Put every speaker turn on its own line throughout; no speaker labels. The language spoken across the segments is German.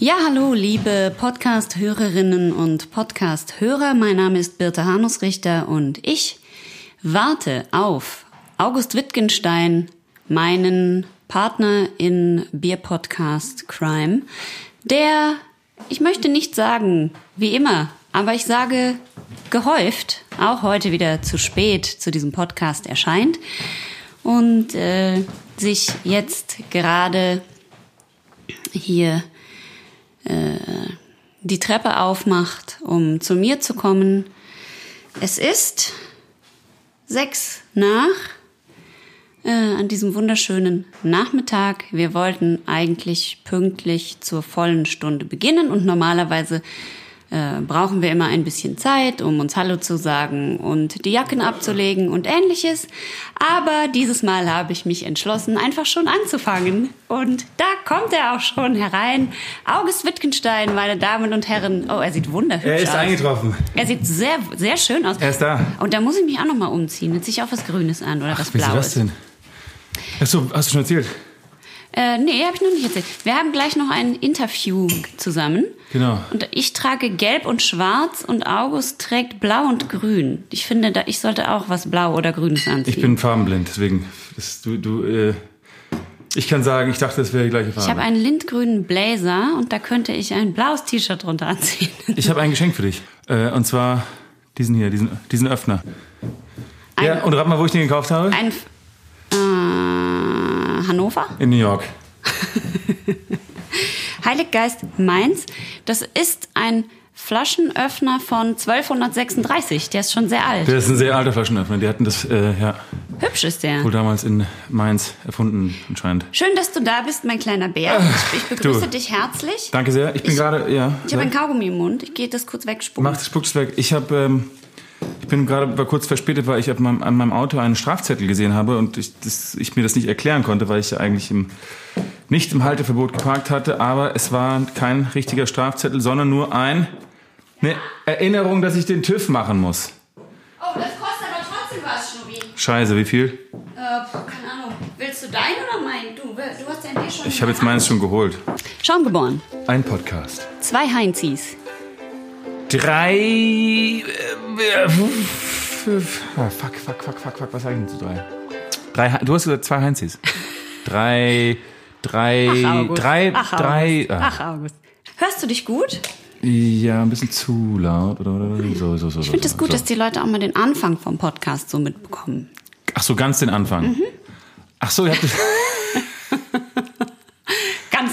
Ja, hallo, liebe Podcast-Hörerinnen und Podcast-Hörer. Mein Name ist Birte Hanusrichter und ich warte auf August Wittgenstein, meinen Partner in Bier-Podcast Crime, der, ich möchte nicht sagen, wie immer, aber ich sage gehäuft, auch heute wieder zu spät zu diesem Podcast erscheint und äh, sich jetzt gerade hier die Treppe aufmacht, um zu mir zu kommen. Es ist sechs nach äh, an diesem wunderschönen Nachmittag. Wir wollten eigentlich pünktlich zur vollen Stunde beginnen und normalerweise äh, brauchen wir immer ein bisschen Zeit, um uns Hallo zu sagen und die Jacken abzulegen und ähnliches. Aber dieses Mal habe ich mich entschlossen, einfach schon anzufangen. Und da kommt er auch schon herein. August Wittgenstein, meine Damen und Herren. Oh, er sieht wunderhübsch aus.
Er ist
aus.
eingetroffen.
Er sieht sehr, sehr schön aus.
Er ist da.
Und da muss ich mich auch noch mal umziehen. Jetzt ziehe ich auch was Grünes an oder was
Wieso
Blaues.
das denn? Achso, hast du schon erzählt?
Äh, nee, habe ich noch nicht erzählt. Wir haben gleich noch ein Interview zusammen.
Genau.
Und ich trage gelb und schwarz und August trägt blau und grün. Ich finde, da, ich sollte auch was blau oder grünes anziehen.
Ich bin farbenblind, deswegen. Das, du, du, äh, ich kann sagen, ich dachte, das wäre die gleiche Farbe.
ich habe einen lindgrünen Blazer und da könnte ich ein blaues T-Shirt drunter anziehen.
Ich habe ein Geschenk für dich. Äh, und zwar diesen hier, diesen, diesen Öffner. ja, und rat mal, wo ich den gekauft habe?
Ein äh, Hannover?
In New York.
Heiliggeist Mainz. Das ist ein Flaschenöffner von 1236. Der ist schon sehr alt.
Der ist ein sehr alter Flaschenöffner. Die hatten das, äh, ja,
Hübsch ist der.
wohl damals in Mainz erfunden, anscheinend.
Schön, dass du da bist, mein kleiner Bär. Ich, ich begrüße
du.
dich herzlich.
Danke sehr. Ich bin gerade, ja.
Ich habe ein Kaugummi im Mund. Ich gehe das kurz wegspucken.
Mach das spuckt's weg. Ich habe, ähm, ich bin gerade war kurz verspätet, weil ich an meinem Auto einen Strafzettel gesehen habe und ich, das, ich mir das nicht erklären konnte, weil ich ja eigentlich im, nicht im Halteverbot geparkt hatte. Aber es war kein richtiger Strafzettel, sondern nur ein, eine Erinnerung, dass ich den TÜV machen muss.
Oh, das kostet aber trotzdem was, Schnubi.
Scheiße, wie viel?
Äh, keine Ahnung. Willst du dein oder mein? Du, du hast ja eh schon.
Ich habe jetzt meins schon geholt.
Schaum geboren.
Ein Podcast.
Zwei Heinzis.
Drei. Äh, äh, ah, fuck, fuck, fuck, fuck, fuck. Was sag ich denn zu drei? Drei. Du hast gesagt zwei Heinzis. Drei. Drei.
Ach.
Drei.
Ach,
drei.
August.
ah.
Ach, August. Hörst du dich gut?
Ja, ein bisschen zu laut oder, oder so, so, so.
Ich finde es gut,
so.
dass die Leute auch mal den Anfang vom Podcast so mitbekommen.
Ach so, ganz den Anfang.
Mhm.
Ach so, ihr habt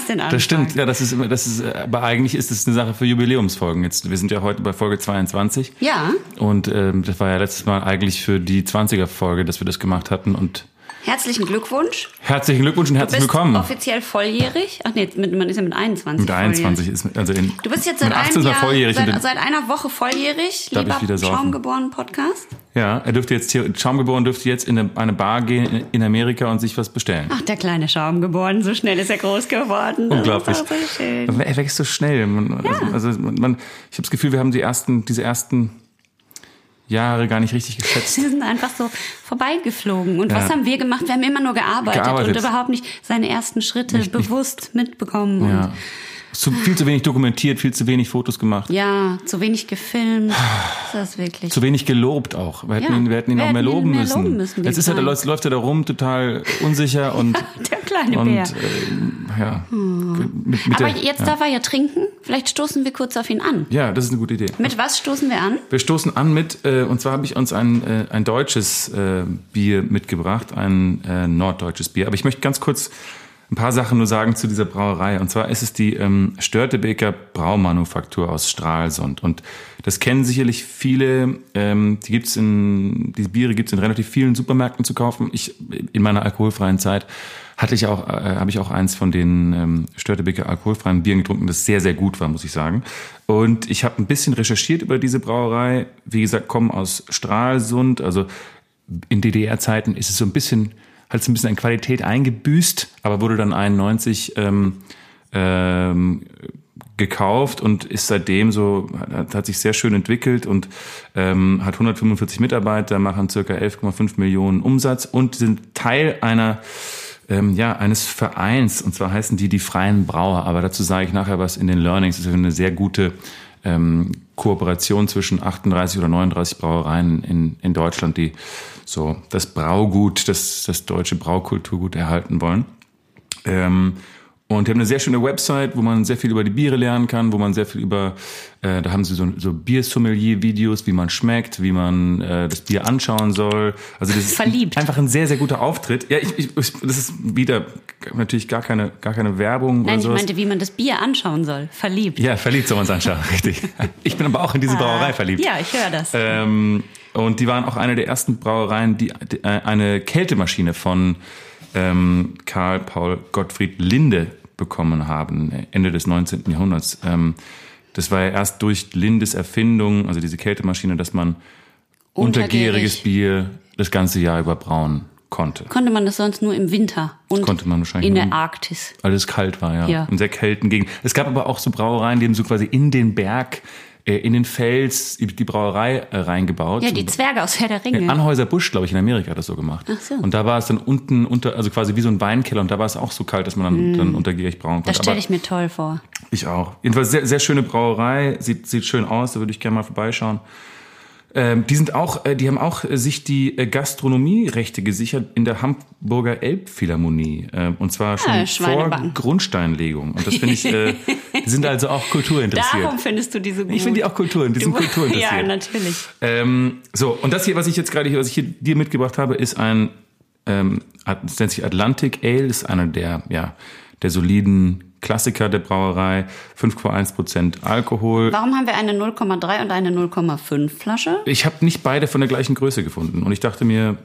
das,
Ganz den Anfang.
das stimmt. Ja, das ist immer, das ist, aber eigentlich ist es eine Sache für Jubiläumsfolgen. Jetzt, wir sind ja heute bei Folge 22.
Ja.
Und ähm, das war ja letztes Mal eigentlich für die 20er Folge, dass wir das gemacht hatten. Und
Herzlichen Glückwunsch.
herzlichen Glückwunsch und
Du
herzlich
bist
willkommen.
offiziell volljährig. Ach nee, mit, man ist ja mit 21
Mit 21
volljährig.
ist also in
Du bist jetzt seit
mit 18
einem Jahr,
volljährig.
seit, seit einer Woche volljährig.
Darf ich
Lieber
wieder saufen?
Schaumgeboren Podcast.
ja, er dürfte jetzt Schaumgeboren dürfte jetzt in eine, eine Bar gehen in, in Amerika und sich was bestellen.
Ach, der kleine Schaumgeboren, so schnell ist er groß geworden. Das
Unglaublich. Er wächst so schnell. Man, also, also man, ich habe das Gefühl, wir haben die ersten, diese ersten Jahre gar nicht richtig geschätzt.
Wir sind einfach so vorbeigeflogen. Und was
Ja.
haben wir gemacht? Wir haben immer nur gearbeitet,
Gearbeitet.
und überhaupt nicht seine ersten Schritte
Nicht- nicht-
bewusst mitbekommen. Und
Ja. Zu, viel zu wenig dokumentiert, viel zu wenig Fotos gemacht.
ja, zu wenig gefilmt. Das ist wirklich.
Zu wenig gelobt auch. Wir hätten
Ja,
ihn, wir hätten ihn
wir
auch mehr loben
mehr
müssen.
loben müssen,
Jetzt ist er, da läuft, er da rum, total unsicher und,
der kleine
und
Bär.
äh, ja. Mit, mit
Aber
der,
jetzt
ja.
darf er ja trinken. Vielleicht stoßen wir kurz auf ihn an.
ja, das ist eine gute Idee.
Mit was stoßen wir an?
Wir stoßen an mit, äh, und zwar habe ich uns ein, äh, ein deutsches äh, Bier mitgebracht, ein äh, norddeutsches Bier. Aber ich möchte ganz kurz ein paar Sachen nur sagen zu dieser Brauerei. Und zwar ist es die ähm, Störtebeker Braumanufaktur aus Stralsund. Und das kennen sicherlich viele. Ähm, die gibt's in, diese Biere gibt's in relativ vielen Supermärkten zu kaufen. Ich in meiner alkoholfreien Zeit hatte ich auch, äh, habe ich auch eins von den ähm, Störtebeker alkoholfreien Bieren getrunken, das sehr, sehr gut war, muss ich sagen. Und ich habe ein bisschen recherchiert über diese Brauerei. Wie gesagt, kommen aus Stralsund. Also in DDR-Zeiten ist es so ein bisschen, hat es ein bisschen an Qualität eingebüßt, aber wurde dann 91 ähm, ähm, gekauft und ist seitdem so, hat, hat sich sehr schön entwickelt und ähm, hat 145 Mitarbeiter, machen circa 11,5 Millionen Umsatz und sind Teil einer ähm, ja, eines Vereins. Und zwar heißen die die Freien Brauer. Aber dazu sage ich nachher was in den Learnings. Das ist eine sehr gute ähm, Kooperation zwischen 38 oder 39 Brauereien in, in Deutschland, die so das Braugut, das, das deutsche Braukulturgut erhalten wollen. Ähm, und die haben eine sehr schöne Website, wo man sehr viel über die Biere lernen kann, wo man sehr viel über, äh, da haben sie so, so Biersommelier-Videos, wie man schmeckt, wie man äh, das Bier anschauen soll. Also das ist
Verliebt.
einfach ein sehr, sehr guter Auftritt. Ja, ich, ich, das ist wieder natürlich gar keine, gar keine Werbung
Nein,
oder
ich
sowas.
meinte, wie man das Bier anschauen soll. Verliebt.
ja, verliebt soll man es anschauen, richtig. Ich bin aber auch in diese Brauerei verliebt.
Ja, ich höre das.
Ähm, und die waren auch eine der ersten Brauereien, die, die äh, eine Kältemaschine von ähm, Karl Paul Gottfried Linde bekommen haben, Ende des 19. Jahrhunderts. Ähm, das war ja erst durch Lindes Erfindung, also diese Kältemaschine, dass man untergäriges Bier das ganze Jahr über brauen konnte.
Konnte man das sonst nur im Winter und
konnte man wahrscheinlich
in der Arktis.
Alles kalt war, ja.
Ja.
In sehr kalten Gegenden. Es gab aber auch so Brauereien, die haben so quasi in den Berg, in den Fels die Brauerei äh, reingebaut.
Ja, die Zwerge aus Herr der Ringe.
Anhäuser Busch, glaube ich, in Amerika hat das so gemacht.
Ach so.
Und da war es dann unten unter, also quasi wie so ein Weinkeller und da war es auch so kalt, dass man dann, dann untergierig brauen konnte.
das stelle ich mir toll vor.
ich auch. Jedenfalls sehr, sehr schöne Brauerei, sieht, sieht schön aus, da würde ich gerne mal vorbeischauen. Ähm, die sind auch, äh, die haben auch äh, sich die äh, Gastronomierechte gesichert in der Hamburger Elbphilharmonie. Äh, und zwar schon vor. Grundsteinlegung. Und das finde ich, äh, die sind also auch kulturinteressiert.
Darum findest du diese gut.
Ich finde die auch Kultur, die sind
Du-
kulturinteressiert.
Ja, natürlich.
Ähm, so, und das hier, was ich jetzt gerade hier, was ich hier dir mitgebracht habe, ist ein, ähm, das nennt sich Atlantic Ale, ist einer der, ja, der soliden Klassiker der Brauerei, 5,1 Prozent Alkohol.
Warum haben wir eine 0,3 und eine 0,5 Flasche?
Ich habe nicht beide von der gleichen Größe gefunden und ich dachte mir,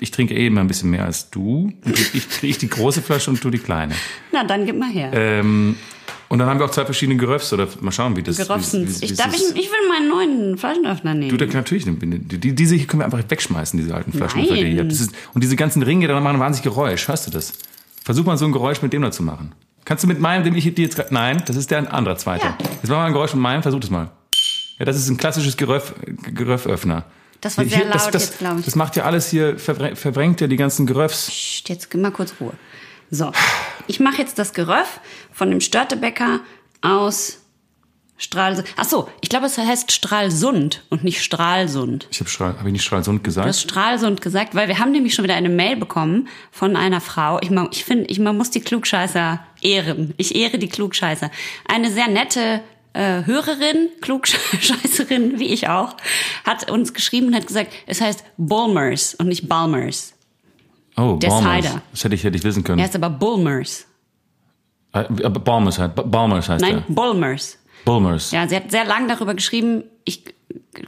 ich trinke eh immer ein bisschen mehr als du. Ich, kriege die große Flasche und du die kleine.
Na, dann gib mal her.
Ähm, und dann haben wir auch zwei verschiedene Geröffs oder mal schauen, wie das wie
Ich, darf ich, ich will meinen neuen Flaschenöffner nehmen.
Du, da, natürlich, die, die, diese hier können wir einfach wegschmeißen, diese alten Flaschen.
Nein.
die ihr habt. Und diese ganzen Ringe, da machen wahnsinnig Geräusch. Hörst du das? Versuch mal so ein Geräusch mit dem da zu machen. Kannst du mit meinem, den ich dir jetzt gerade, nein, das ist der ein anderer zweiter.
Ja.
Jetzt mach mal ein Geräusch mit meinem, versuch das mal. Ja, das ist ein klassisches Geröff, Geröfföffner.
Das war
Hier-
sehr
das,
laut
das,
jetzt, glaub ich.
Das macht ja alles hier, verbre- verbrennt ja die ganzen Geröffs.
Psst, jetzt mal kurz Ruhe. So, ich mache jetzt das Geröff von dem Störtebäcker aus Stralsund. Ach so, ich glaube, es heißt Stralsund und nicht Stralsund.
Ich habe Strahl, habe ich nicht Stralsund
Du
gesagt?
hast Stralsund gesagt, weil wir haben nämlich schon wieder eine Mail bekommen von einer Frau. Ich, ich finde, ich, man muss die Klugscheißer ehren. Ich ehre die Klugscheißer. Eine sehr nette äh, Hörerin, Klugscheißerin, wie ich auch, hat uns geschrieben und hat gesagt, es heißt Bulmers und nicht Balmers.
oh,
der
Balmers.
Cider.
Das hätte ich, hätte ich wissen können.
Er heißt aber Bulmers.
Äh, aber Balmers heißt, Balmers heißt
Nein,
der.
Bulmers.
Bulmers.
Ja, sie hat sehr lang darüber geschrieben. Ich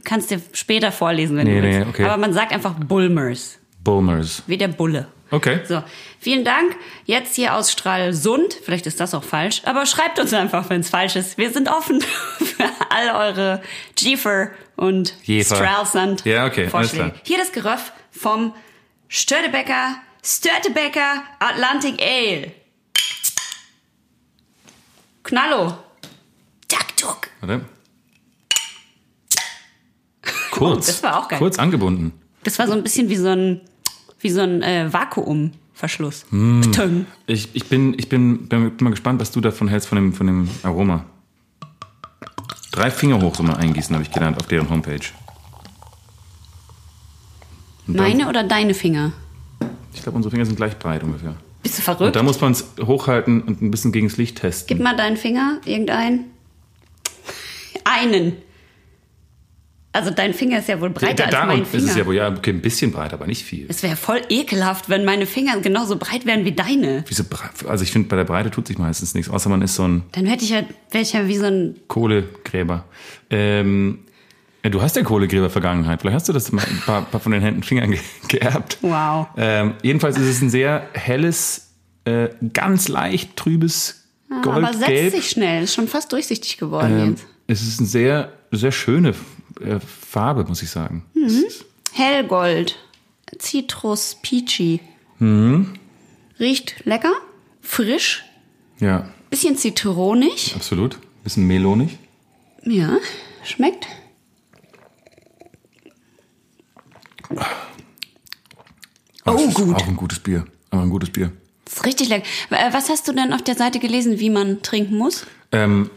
kann es dir später vorlesen, wenn
Nee,
du willst.
nee, okay.
Aber man sagt einfach Bulmers,
Bulmers.
wie der Bulle.
Okay.
So, vielen Dank. Jetzt hier aus Stralsund. Vielleicht ist das auch falsch, aber schreibt uns einfach, wenn es falsch ist. Wir sind offen für all eure Jefer und
Jefer.
Stralsund
Ja, okay, alles
Vorschläge. Hier das Geröff vom Störtebecker, Störtebecker Atlantic Ale. Knallo. Tak, tuk.
Warte. Kurz.
das war auch geil.
Kurz angebunden.
Das war so ein bisschen wie so ein, wie so ein äh, Vakuumverschluss.
Hm.
Ptung.
Ich, ich, bin, ich bin, bin mal gespannt, was du davon hältst, von dem, von dem Aroma. Drei Finger hoch soll man eingießen, habe ich gelernt, auf deren Homepage. Und dann-
Meine oder deine Finger?
Ich glaube, unsere Finger sind gleich breit ungefähr.
Bist du
Und
verrückt?
da muss man es hochhalten und ein bisschen gegen das Licht testen.
Gib mal deinen Finger, irgendeinen. Einen. Also dein Finger ist ja wohl breiter
da,
als mein
ist
Finger.
es ja wohl ja okay, ein bisschen breit, aber nicht viel.
es wäre voll ekelhaft, wenn meine Finger genauso breit wären wie deine.
Wieso? Also ich finde, bei der Breite tut sich meistens nichts, außer man ist so ein
Dann hätte ich ja, wäre ich ja wie so ein.
Kohlegräber. Ähm, ja, du hast ja Kohlegräber-Vergangenheit. Vielleicht hast du das mal ein paar, paar von den Händen Fingern ge geerbt.
Wow.
Ähm, jedenfalls ist es ein sehr helles, äh, ganz leicht trübes
Aber setzt
Goldgelb.
sich schnell. Ist schon fast durchsichtig geworden
Ähm,
jetzt.
Es ist eine sehr, sehr schöne äh, Farbe, muss ich sagen.
Hm.
Ist-
Hellgold. Citrus Peachy.
Mhm.
Riecht lecker. Frisch.
Ja,
Bisschen zitronig.
absolut. Bisschen melonig.
Ja. Schmeckt.
Aber
Oh, gut.
Auch ein gutes Bier. Aber ein gutes Bier.
Das ist richtig lecker. Äh, Was hast du denn auf der Seite gelesen, wie man trinken muss?
Ähm,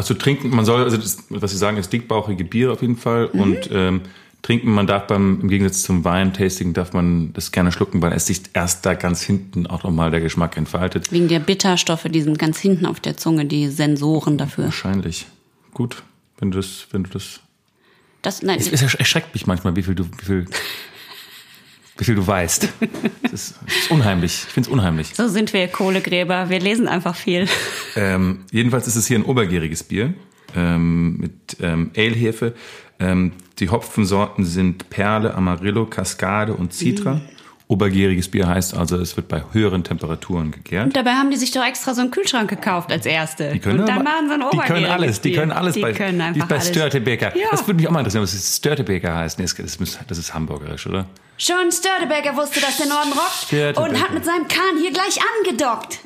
also trinken, man soll, also das, was Sie sagen, ist dickbauchige Bier auf jeden Fall. Und ähm, trinken, man darf beim, im Gegensatz zum Wein-Tasting, darf man das gerne schlucken, weil es sich erst da ganz hinten auch nochmal der Geschmack entfaltet.
Wegen der Bitterstoffe, die sind ganz hinten auf der Zunge, die Sensoren dafür.
Wahrscheinlich. Gut, wenn du das, wenn du das.
Das, nein,
Es, es erschreckt mich manchmal, wie viel du, wie viel, wie viel du weißt. Es ist, es ist unheimlich. Ich finde es unheimlich.
so sind wir Kohlegräber. Wir lesen einfach viel.
Ähm, jedenfalls ist es hier ein obergäriges Bier ähm, mit ähm, Ale-Hefe. Ähm, die Hopfensorten sind Perle, Amarillo, Cascade und Citra.
Mhm.
Obergäriges Bier heißt also, es wird bei höheren Temperaturen gegärt.
Und dabei haben die sich doch extra so einen Kühlschrank gekauft als erste.
Die können
und dann
aber-
machen sie ein
Die können
obergäriges
alles, die können alles
die
bei,
können einfach
bei
alles.
Störtebeker.
Ja.
Das würde mich auch mal interessieren, was das Störtebeker heißt. Nee, das, ist, das ist hamburgerisch, oder?
Schon Störtebecker wusste, dass der Norden rockt und hat mit seinem Kahn hier gleich angedockt.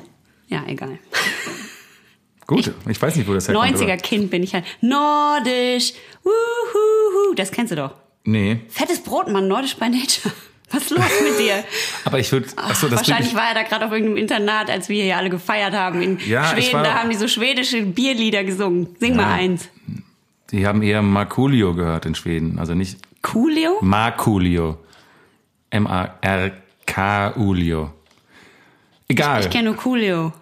Ja, egal.
Gut, ich, weiß nicht, wo das herkommt.
90er
aber-
Kind bin ich halt. Nordisch. Wuhuhu. Das kennst du doch.
Nee,
Fettes Brot, Mann. Nordisch by Nature. Was ist los mit dir?
aber ich würde, achso, das
Wahrscheinlich
bringt
war er da gerade auf irgendeinem Internat, als wir hier alle gefeiert haben. In
Ja, ich
Schweden,
war-
da haben die so schwedische Bierlieder gesungen. Sing mal eins.
die haben eher Markulio gehört in Schweden, also nicht
Coolio?
Markulio. M-A-R-K-Ulio. Egal.
Ich kenne nur Coolio.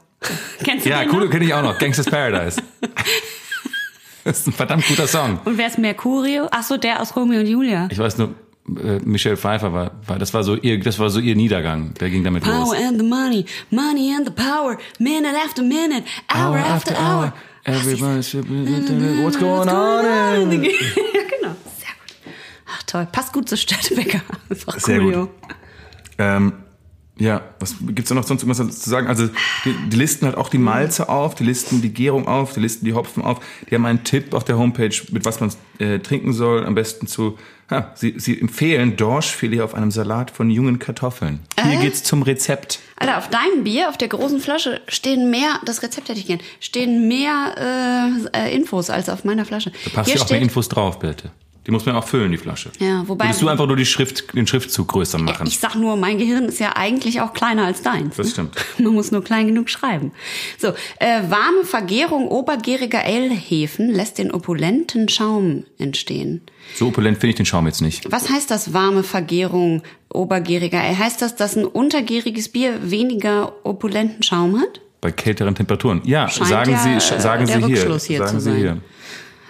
Kennst du
ja, Coolio kenne ich auch noch. Gangsters Paradise. das ist ein verdammt guter Song.
Und wer ist Mercurio? Ach so, der aus Romeo und Julia.
Ich weiß nur, äh, Michelle Pfeiffer war, war, das war so ihr, das war so ihr Niedergang. Der ging damit los.
Power and the money, money and the power, minute after minute, hour, after hour.
Everybody's what's going on?
ja, genau. Gut. Ach toll, passt gut zu Störtebecker. Einfach
Sehr
Coolio.
Ähm, ja, was gibt's da noch sonst irgendwas zu sagen? Also die, die listen halt auch die Malze auf, die listen die Gärung auf, die listen die Hopfen auf. Die haben einen Tipp auf der Homepage, mit was man äh, trinken soll. Am besten zu, ha, sie, sie empfehlen Dorschfilet auf einem Salat von jungen Kartoffeln. Hier geht's zum Rezept.
Alter, auf deinem Bier, auf der großen Flasche, stehen mehr, das Rezept hätte ich gern, stehen mehr äh, äh, Infos als auf meiner Flasche.
Da passt ja auch mehr Infos drauf, bitte. Die muss man auch füllen, die Flasche.
Ja, wobei-
Würdest du einfach nur die Schrift, den Schriftzug größer machen?
ich sag nur, mein Gehirn ist ja eigentlich auch kleiner als deins.
Das
ne?
stimmt.
Man muss nur klein genug schreiben. So, äh, warme Vergärung obergäriger Ale-Hefen lässt den opulenten Schaum entstehen.
So opulent finde ich den Schaum jetzt nicht.
Was heißt das warme Vergärung obergäriger Ale? Heißt das, dass ein untergäriges Bier weniger opulenten Schaum hat?
Bei kälteren Temperaturen. Ja,
Scheint
sagen
ja,
Sie,
äh,
sagen
der
Sie hier.
Hier
sagen
zu
Sie hier.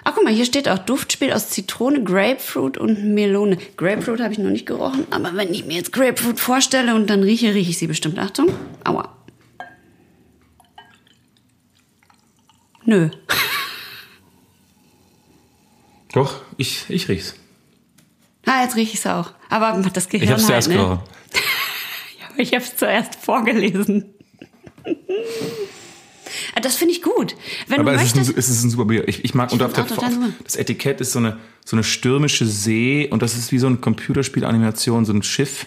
Ach, guck mal, hier steht auch Duftspiel aus Zitrone, Grapefruit und Melone. Grapefruit habe ich noch nicht gerochen, aber wenn ich mir jetzt Grapefruit vorstelle und dann rieche, rieche ich sie bestimmt. Achtung. Aua. Nö.
Doch, ich, ich riech's.
Ah, jetzt rieche ich es auch. Aber das Gehirn
Ich hab's
halt,
zuerst
ne?
gerochen.
Ja, aber ich habe es zuerst vorgelesen. Das finde ich gut. Wenn
Aber
du
es ist, ein,
möchtest.
es ist ein super Bier. Ich, ich mag, und auf der, das Etikett ist so eine, so eine stürmische See und das ist wie so eine Computerspielanimation, so ein Schiff.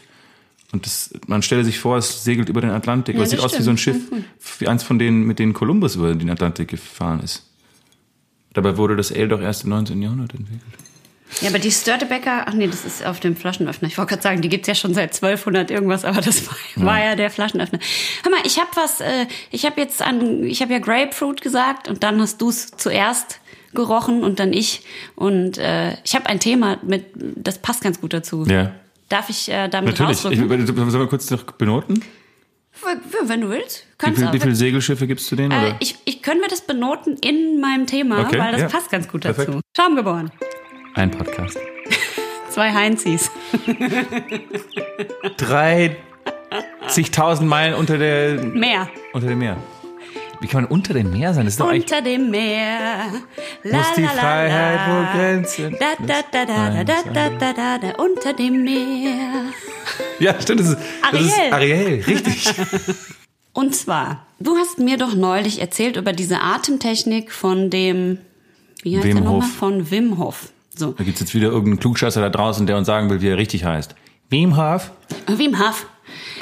Und das, man stelle sich vor, es segelt über den Atlantik.
Ja,
Aber es sieht
das
aus wie so ein Schiff,
stimmt.
wie eins von denen, mit denen Kolumbus über den Atlantik gefahren ist. Dabei wurde das Ale doch erst im 19. Jahrhundert entwickelt.
Ja, aber die Störtebecker, ach nee, das ist auf dem Flaschenöffner. Ich wollte gerade sagen, die gibt's ja schon seit 1200 irgendwas, aber das war, war ja der Flaschenöffner. Hör mal, ich habe was, äh, ich habe jetzt an, ich habe ja Grapefruit gesagt und dann hast du's zuerst gerochen und dann ich. Und äh, ich habe ein Thema mit, das passt ganz gut dazu.
Ja.
Darf ich äh, damit
Natürlich. Ich,
rausrücken?
sollen wir kurz noch benoten?
Wenn du willst.
Wie,
Kannst
viel,
du
wie viele Segelschifffe gibst du denen?
Äh,
Oder?
ich, ich können wir das benoten in meinem Thema,
Okay,
weil das
ja.
passt ganz gut dazu.
Perfekt.
Schaum geboren.
Ein Podcast.
Zwei Heinzis.
30.000 Meilen unter der
Mehr.
Unter dem Meer. Wie kann man unter dem Meer sein? Das ist doch.
Unter dem Meer. La,
Muss die
la,
Freiheit
la.
wohl Grenzen
Da, da, da, da, da, da, da, da, da, unter dem Meer.
Ja, stimmt, das ist das ist
Ariel.
Ariel, richtig.
Und zwar, du hast mir doch neulich erzählt über diese Atemtechnik von dem, wie heißt
Wim
der nochmal? Von Wim Hof. So.
Da gibt's jetzt wieder irgendeinen Klugscheißer da draußen, der uns sagen will, wie er richtig heißt. Wim Hof?
Wim Hof.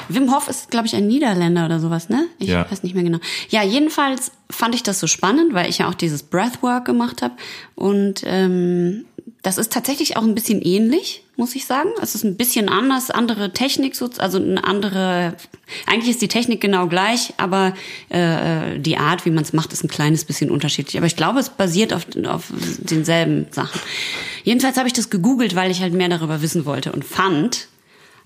Wim Hof ist, glaube ich, ein Niederländer oder sowas, ne? Ich
Ja.
weiß nicht mehr genau. Ja, jedenfalls fand ich das so spannend, weil ich ja auch dieses Breathwork gemacht habe. Und ähm, Das ist tatsächlich auch ein bisschen ähnlich, muss ich sagen. Es ist ein bisschen anders, andere Technik, also eine andere. Eigentlich ist die Technik genau gleich, aber äh, die Art, wie man es macht, ist ein kleines bisschen unterschiedlich. Aber ich glaube, es basiert auf, auf denselben Sachen. Jedenfalls habe ich das gegoogelt, weil ich halt mehr darüber wissen wollte und fand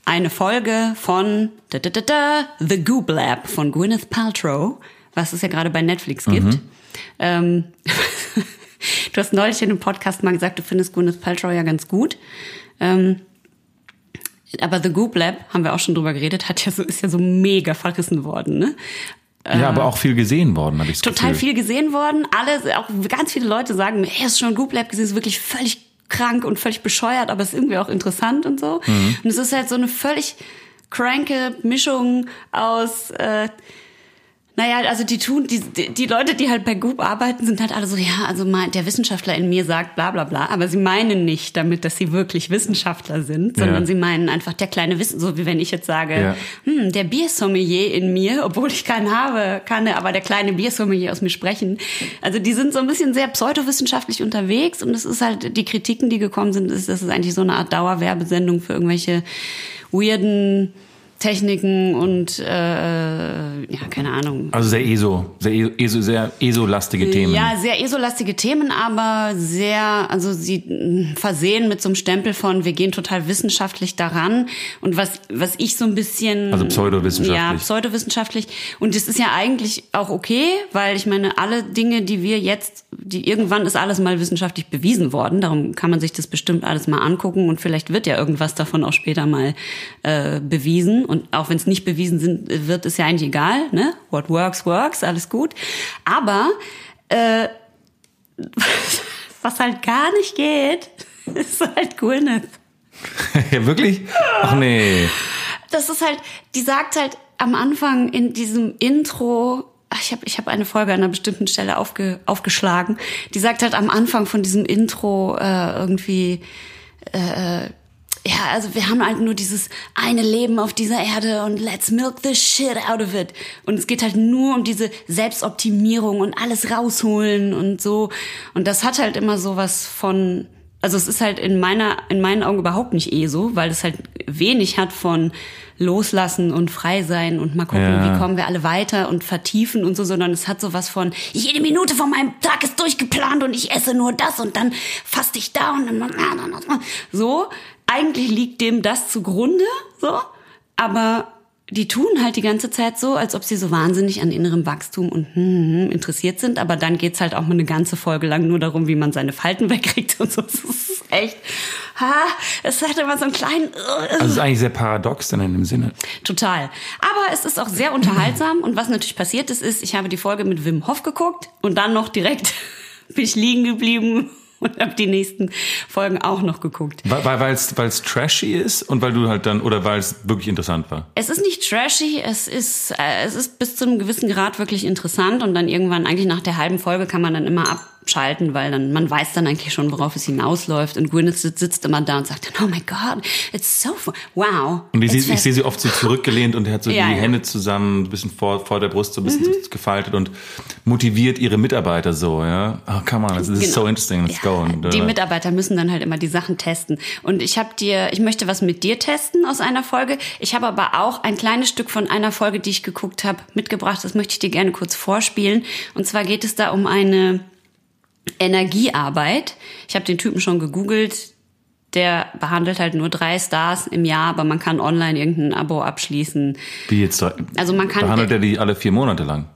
eine Folge von da, da, da, da, The Goop Lab von Gwyneth Paltrow, was es ja gerade bei Netflix gibt. Mhm. Ähm, Du hast neulich in einem Podcast mal gesagt, du findest Gwyneth Paltrow ja ganz gut. Ähm, aber The Goop Lab, haben wir auch schon drüber geredet, hat ja so, ist ja so mega verrissen worden, ne?
Ja, aber auch viel gesehen worden, habe ich
Total Gefühl. viel gesehen worden. Alle, auch ganz viele Leute sagen, er ist schon Goop Lab gesehen, ist wirklich völlig krank und völlig bescheuert, aber ist irgendwie auch interessant und so. Mhm. Und es ist halt so eine völlig kranke Mischung aus äh, naja, also die tun, die, die Leute, die halt bei Goop arbeiten, sind halt alle so, ja, also mein, der Wissenschaftler in mir sagt bla bla bla, aber sie meinen nicht damit, dass sie wirklich Wissenschaftler sind, sondern ja. sie meinen einfach der kleine Wissen, so wie wenn ich jetzt sage, ja. hm, der Biersommelier in mir, obwohl ich keinen habe, kann aber der kleine Biersommelier aus mir sprechen. Also die sind so ein bisschen sehr pseudowissenschaftlich unterwegs und es ist halt, die Kritiken, die gekommen sind, ist, das ist eigentlich so eine Art Dauerwerbesendung für irgendwelche weirden Techniken und äh, ja, keine Ahnung.
Also sehr ESO, sehr ESO, sehr ESO-lastige Themen.
Ja, sehr ESO-lastige Themen, aber sehr, also sie mm, versehen mit so einem Stempel von, wir gehen total wissenschaftlich daran. Und was, was ich so ein bisschen.
Also pseudowissenschaftlich.
Ja, pseudowissenschaftlich. Und das ist ja eigentlich auch okay, weil ich meine, alle Dinge, die wir jetzt, die irgendwann ist alles mal wissenschaftlich bewiesen worden. Darum kann man sich das bestimmt alles mal angucken und vielleicht wird ja irgendwas davon auch später mal äh, bewiesen. Und auch wenn es nicht bewiesen sind, wird, ist ja eigentlich egal. Ne? What works, works, alles gut. Aber äh, was halt gar nicht geht, ist halt Gwyneth.
ja, wirklich? Ach nee.
Das ist halt, die sagt halt am Anfang in diesem Intro, ich habe ich hab eine Folge an einer bestimmten Stelle aufge, aufgeschlagen, die sagt halt am Anfang von diesem Intro äh, irgendwie, äh, ja, also wir haben halt nur dieses eine Leben auf dieser Erde und let's milk the shit out of it. Und es geht halt nur um diese Selbstoptimierung und alles rausholen und so. Und das hat halt immer so was von, also es ist halt in meiner, in meinen Augen überhaupt nicht eh so, weil es halt wenig hat von loslassen und frei sein und mal gucken, ja. wie kommen wir alle weiter und vertiefen und so, sondern es hat so was von, jede Minute von meinem Tag ist durchgeplant und ich esse nur das und dann faste ich da und dann so eigentlich liegt dem das zugrunde, so, aber die tun halt die ganze Zeit so, als ob sie so wahnsinnig an innerem Wachstum und hm, hm, hm interessiert sind. Aber dann geht's halt auch mal eine ganze Folge lang nur darum, wie man seine Falten wegkriegt und so. Das ist echt, ha, es hat immer so einen kleinen.
Uh, also es ist eigentlich sehr paradox dann in dem Sinne.
Total. Aber es ist auch sehr unterhaltsam. Und was natürlich passiert ist, ist, ich habe die Folge mit Wim Hof geguckt und dann noch direkt bin ich liegen geblieben und habe die nächsten Folgen auch noch geguckt.
Weil es weil trashy ist und weil du halt dann oder weil es wirklich interessant war.
Es ist nicht trashy, es ist äh, es ist bis zu einem gewissen Grad wirklich interessant und dann irgendwann eigentlich nach der halben Folge kann man dann immer ab abschalten, weil dann man weiß dann eigentlich schon, worauf es hinausläuft. Und Gwyneth sitzt immer da und sagt dann, oh my God, it's so fun. wow.
Und ich, sehe sie oft so zurückgelehnt und hat so ja, die ja. Hände zusammen, ein bisschen vor, vor der Brust so ein bisschen mhm. gefaltet und motiviert ihre Mitarbeiter so, ja. Oh, come on, this is genau. so interesting, let's ja, go. Und,
die Mitarbeiter müssen dann halt immer die Sachen testen. Und ich habe dir, ich möchte was mit dir testen aus einer Folge. Ich habe aber auch ein kleines Stück von einer Folge, die ich geguckt habe, mitgebracht. Das möchte ich dir gerne kurz vorspielen. Und zwar geht es da um eine Energiearbeit. Ich habe den Typen schon gegoogelt. Der behandelt halt nur drei Stars im Jahr, aber man kann online irgendein Abo abschließen.
Wie jetzt?
Also man kann.
Behandelt er die alle vier Monate lang?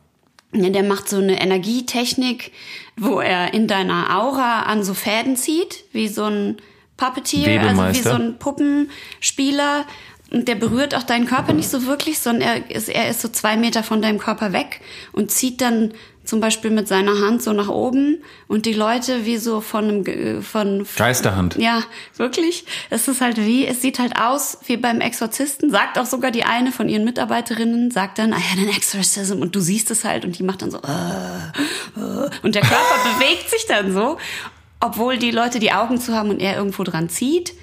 Ja, der macht so eine Energietechnik, wo er in deiner Aura an so Fäden zieht, wie so ein Puppeteer, also wie so ein Puppenspieler. Und der berührt auch deinen Körper nicht so wirklich, sondern er ist, er ist so zwei Meter von deinem Körper weg und zieht dann zum Beispiel mit seiner Hand so nach oben und die Leute wie so von einem von
Geisterhand.
Ja, wirklich. Es ist halt wie, es sieht halt aus wie beim Exorzisten. Sagt auch sogar die eine von ihren Mitarbeiterinnen, sagt dann, I had an exorcism und du siehst es halt und die macht dann so uh, uh, und der Körper bewegt sich dann so, obwohl die Leute die Augen zu haben und er irgendwo dran zieht.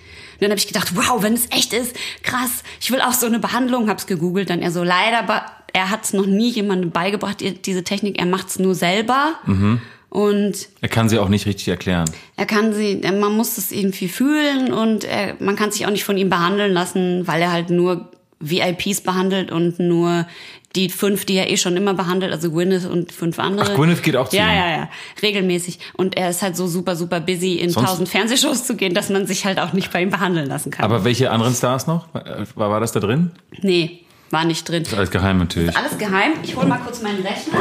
Und dann habe ich gedacht, wow, wenn es echt ist, krass, ich will auch so eine Behandlung, hab's gegoogelt, dann er so, leider er hat es noch nie jemandem beigebracht, diese Technik, er macht es nur selber. Mhm. Und
Er kann sie auch nicht richtig erklären.
er kann sie, man muss das irgendwie fühlen und er, man kann sich auch nicht von ihm behandeln lassen, weil er halt nur VIPs behandelt und nur die fünf, die er eh schon immer behandelt, also Gwyneth und fünf andere.
Ach, Gwyneth geht auch zu
Ja,
ihm?
ja, ja, regelmäßig. Und er ist halt so super, super busy, in tausend Fernsehshows zu gehen, dass man sich halt auch nicht bei ihm behandeln lassen kann.
Aber welche anderen Stars noch? War, war das da drin?
nee, war nicht drin.
Das ist alles geheim natürlich.
Alles geheim. Ich hole mal kurz meinen Rechner,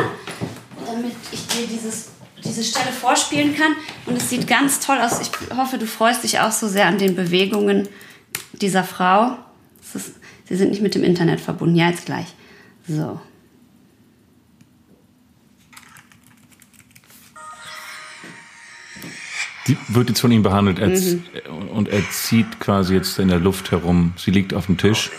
damit ich dir dieses, diese Stelle vorspielen kann. Und es sieht ganz toll aus. Ich hoffe, du freust dich auch so sehr an den Bewegungen dieser Frau. Ist, sie sind nicht mit dem Internet verbunden. Ja, jetzt gleich. So.
Die wird jetzt von ihm behandelt er
Mhm.
und er zieht quasi jetzt in der Luft herum. Sie liegt auf dem Tisch.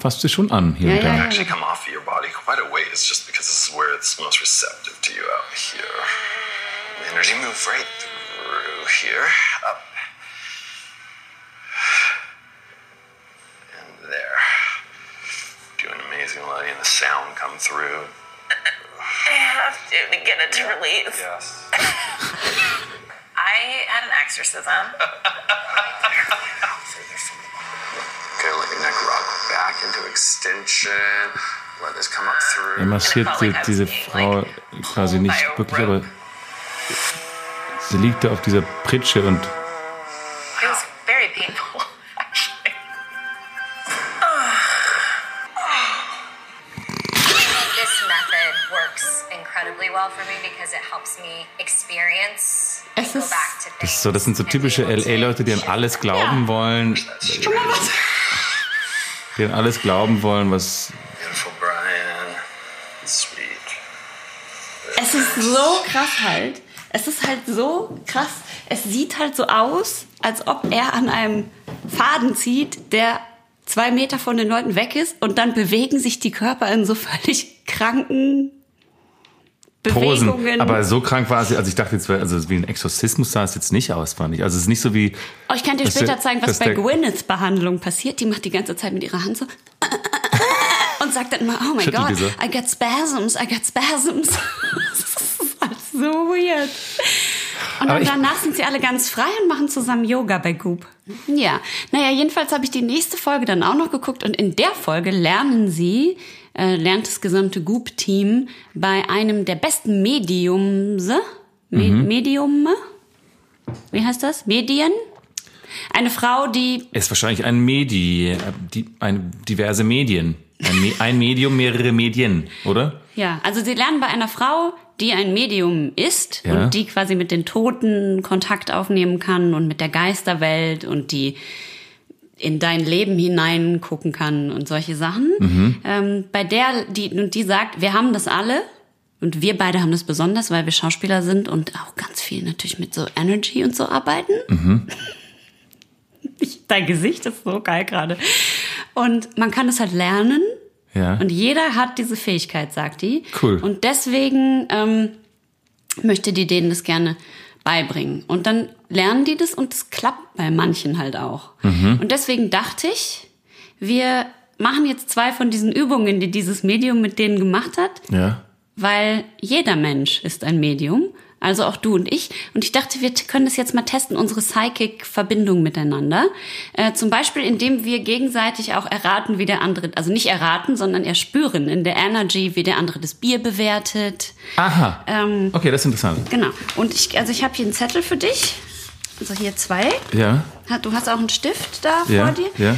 Fasst sie schon an hier
Ja,
und da.
ja.
Actually, come off of your body quite a ways just because this is where it's most receptive to you out here. The energy move right through here, up. And there. Do an amazing lady, and the sound come through.
I have to to get it to release.
Yes.
I had an exorcism.
Okay, let your neck rock back into extension. Let this come up through.
Er massiert die, diese Frau quasi nicht wirklich, aber sie liegt da auf dieser Pritsche und
Es ist-
das, ist so, das sind so typische LA-Leute, die an alles glauben wollen, die an alles glauben wollen, was.
Es ist so krass halt. Es ist halt so krass. Es sieht halt so aus, als ob er an einem Faden zieht, der zwei Meter von den Leuten weg ist und dann bewegen sich die Körper in so völlig kranken
Posen.
Bewegungen.
Aber so krank war sie, also ich dachte jetzt, also wie ein Exorzismus sah es jetzt nicht aus, fand ich. Also es ist nicht so wie.
oh, ich kann dir später
der-
zeigen, was bei Gwyneths Behandlung passiert. Die macht die ganze Zeit mit ihrer Hand so und sagt dann immer, oh my
Schüttelt
God,
die so.
I get spasms, I get spasms. das ist halt so weird. Und dann danach sind sie alle ganz frei und machen zusammen Yoga bei Goop. Ja, naja, jedenfalls habe ich die nächste Folge dann auch noch geguckt und in der Folge lernen sie, äh, lernt das gesamte Goop-Team bei einem der besten Mediums, Me
Mhm.
Medium, wie heißt das? Medien? Eine Frau, die
Es ist wahrscheinlich ein Medi, äh, die, ein, diverse Medien. Ein, Me ein Medium, mehrere Medien, oder?
Ja, also sie lernen bei einer Frau, die ein Medium ist
Ja.
und die quasi mit den Toten Kontakt aufnehmen kann und mit der Geisterwelt und die in dein Leben hinein gucken kann und solche Sachen.
Mhm.
Ähm, bei der, die, und die sagt, wir haben das alle und wir beide haben das besonders, weil wir Schauspieler sind und auch ganz viel natürlich mit so Energy und so arbeiten.
Mhm.
Ich, dein Gesicht ist so geil gerade. Und man kann es halt lernen.
Ja.
Und jeder hat diese Fähigkeit, sagt die.
Cool.
Und deswegen ähm, möchte die denen das gerne beibringen. Und dann lernen die das und es klappt bei manchen halt auch.
Mhm.
Und deswegen dachte ich, wir machen jetzt zwei von diesen Übungen, die dieses Medium mit denen gemacht hat,
Ja.
weil jeder Mensch ist ein Medium, also auch du und ich. Und ich dachte, wir können das jetzt mal testen, unsere Psychic-Verbindung miteinander. Äh, zum Beispiel, indem wir gegenseitig auch erraten, wie der andere, also nicht erraten, sondern erspüren in der Energy, wie der andere das Bier bewertet.
Aha.
Ähm,
Okay, das ist interessant.
Genau. Und ich, also ich habe hier einen Zettel für dich. Also hier zwei.
Ja.
Du hast auch einen Stift da
Ja.
vor dir.
Ja.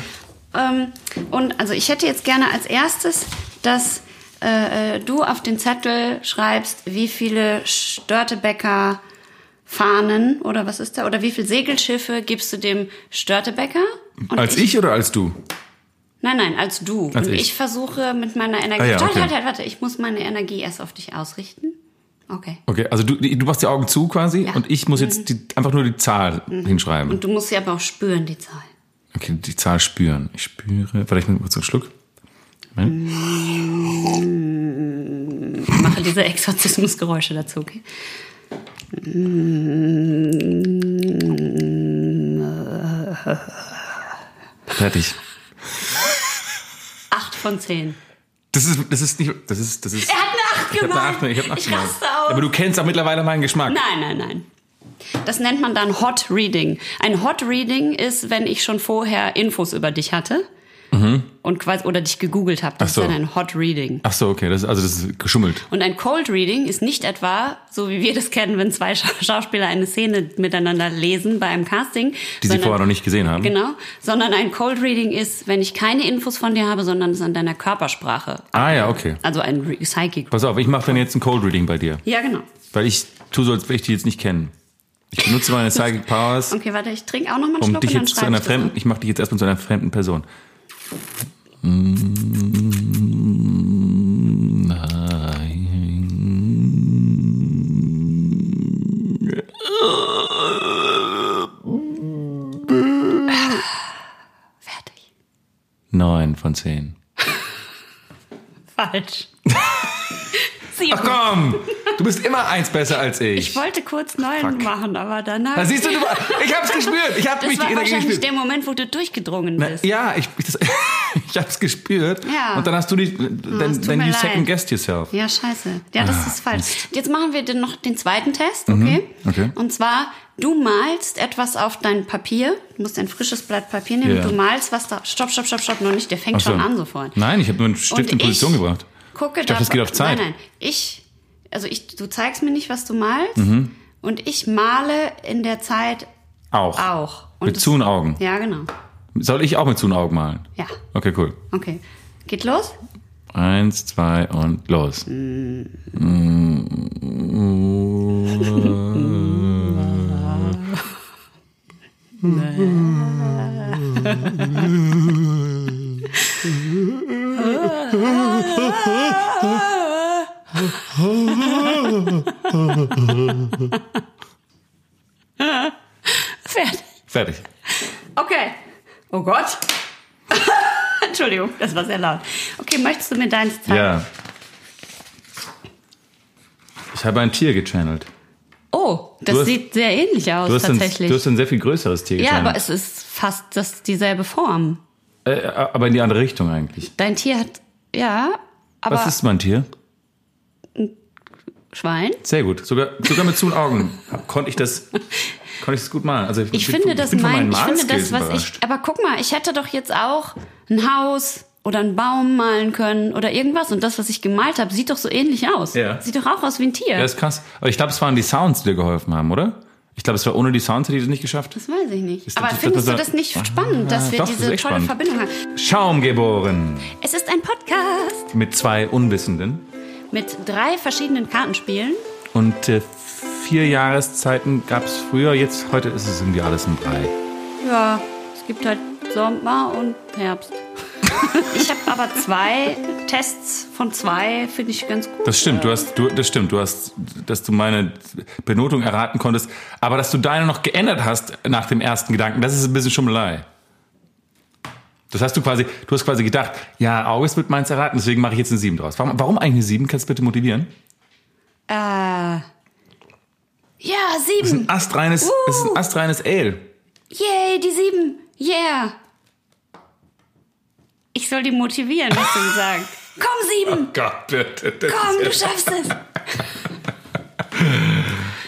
Ähm, und also ich hätte jetzt gerne als erstes, dass äh, äh, du auf den Zettel schreibst, wie viele Störtebecker Fahnen oder was ist da? Oder wie viele Segelschiffe gibst du dem Störtebecker? Und
Als ich oder als du?
Nein, nein, als du.
Als
und
ich.
ich. versuche mit meiner Energie.
Ah ja,
halt,
okay.
halt, halt, warte, ich muss meine Energie erst auf dich ausrichten. Okay.
Okay, also du, du machst die Augen zu quasi
Ja.
und ich muss jetzt die, einfach nur die Zahl hinschreiben.
Und du musst sie aber auch spüren, die Zahl.
Okay, die Zahl spüren. Ich spüre. Ich nehme kurz einen Schluck. Moment.
Ich mache diese Exorzismusgeräusche dazu, okay?
Fertig.
Acht von zehn.
Das ist, das ist nicht, das ist, das ist.
Er hat eine
Ich habe
gemacht.
eine 8 ich hab eine 8
Ich
gemacht.
raste aus.
Aber du kennst auch mittlerweile meinen Geschmack.
Nein, nein, nein. Das nennt man dann Hot Reading. Ein Hot Reading ist, wenn ich schon vorher Infos über dich hatte und quasi oder dich gegoogelt habe. Das
so.
ist dann ein Hot Reading.
Ach so, okay, das ist, also das ist geschummelt.
Und ein Cold Reading ist nicht etwa, so wie wir das kennen, wenn zwei Scha- Schauspieler eine Szene miteinander lesen bei einem Casting.
Die sie vorher noch nicht gesehen haben.
Genau. Sondern ein Cold Reading ist, wenn ich keine Infos von dir habe, sondern es an deiner Körpersprache.
Ah ja, okay.
Also ein Re Psychic.
Pass auf, ich mache dann jetzt ein Cold Reading bei dir.
Ja, genau.
Weil ich tue so, als würde ich die jetzt nicht kennen. Ich benutze meine Psychic Powers,
Okay, warte, ich trinke auch noch mal einen
um
Schluck
dich jetzt zu einer fremden, ich mache dich jetzt erstmal zu einer fremden Person.
Fertig.
Neun von zehn.
Falsch.
Ach komm! Du bist immer eins besser als ich.
Ich wollte kurz neun
Fuck.
machen, aber danach.
da siehst du, du ich hab's gespürt. Ich hab
das
mich
war
die Energie
wahrscheinlich
gespürt.
der Moment, wo du durchgedrungen
Na,
bist.
ja, ich, ich, das, ich hab's gespürt.
Ja.
Und dann hast du dich,
es
then, then you
leid.
second guessed yourself.
Ja, scheiße. Ja, das ist falsch. Jetzt machen wir dann noch den zweiten Test, okay?
Mhm. okay.
Und zwar, du malst etwas auf dein Papier. Du musst ein frisches Blatt Papier nehmen.
Ja.
Du malst was da. Stopp, stopp, stopp, stopp, noch nicht. Der fängt
so.
schon an sofort.
Nein, ich habe nur einen Stift
Und
in Position
ich
gebracht.
Gucke
Ich dachte, das geht auf Zeit.
Nein, nein. Ich, also ich, du zeigst mir nicht, was du malst.
Mhm.
Und ich male in der Zeit
Auch.
auch. Und
Mit
es-
zu und Augen.
Ja, genau.
Soll ich auch mit zu und Augen malen?
Ja.
Okay, cool.
Okay. Geht los?
Eins, zwei und los.
Fertig.
Fertig.
Okay. Oh Gott. Entschuldigung, das war sehr laut. Okay, möchtest du mir deins zeigen?
Ja. Ich habe ein Tier gechannelt.
Oh, das
hast-
sieht sehr ähnlich aus
Du hast, ein,
tatsächlich.
du hast ein sehr viel größeres Tier
ja,
gechannelt.
aber es ist fast das dieselbe Form.
Äh, aber in die andere Richtung eigentlich.
Dein Tier hat ja, aber
Was ist mein Tier?
Schwein.
Sehr gut. Sogar, sogar mit zu Augen konnte ich das, konnte ich das gut malen. Also ich,
Ich
bin,
finde
ich
das
bin
mein, ich finde das was
überrascht.
ich aber guck mal, ich hätte doch jetzt auch ein Haus oder einen Baum malen können oder irgendwas und das was ich gemalt habe, sieht doch so ähnlich aus.
Ja.
Sieht doch auch aus wie ein Tier.
Ja, ist krass. Aber ich glaube, es waren die Sounds, die dir geholfen haben, oder? Ich glaube, es war ohne die Sounds, hätte ich das nicht geschafft.
das weiß ich nicht.
Ist
Aber
das-
findest
das-
du das nicht spannend, dass
Ah,
wir
doch, das
diese tolle
spannend.
Verbindung haben?
Schaum geboren.
Es ist ein Podcast
Mit zwei Unwissenden.
mit drei verschiedenen Kartenspielen.
Und äh, vier Jahreszeiten gab es früher, jetzt, heute ist es irgendwie alles in drei.
Ja, es gibt halt Sommer und Herbst. Ich habe aber zwei Tests von zwei, finde ich ganz gut.
Das stimmt, du hast, du, das stimmt, du hast, dass du meine Benotung erraten konntest, aber dass du deine noch geändert hast nach dem ersten Gedanken, das ist ein bisschen Schummelei. Das hast du quasi, du hast quasi gedacht, ja, August wird meins erraten, deswegen mache ich jetzt eine 7 draus. Warum, warum eigentlich eine 7? Kannst du bitte motivieren?
Äh, ja,
Das ist
sieben.
ein astreines, das ist ein astreines Ale.
Yay, die sieben. Yeah. Ich soll die motivieren, hast du gesagt. Komm, sieben.
Gott, das ist
Komm,
ja-
du schaffst es.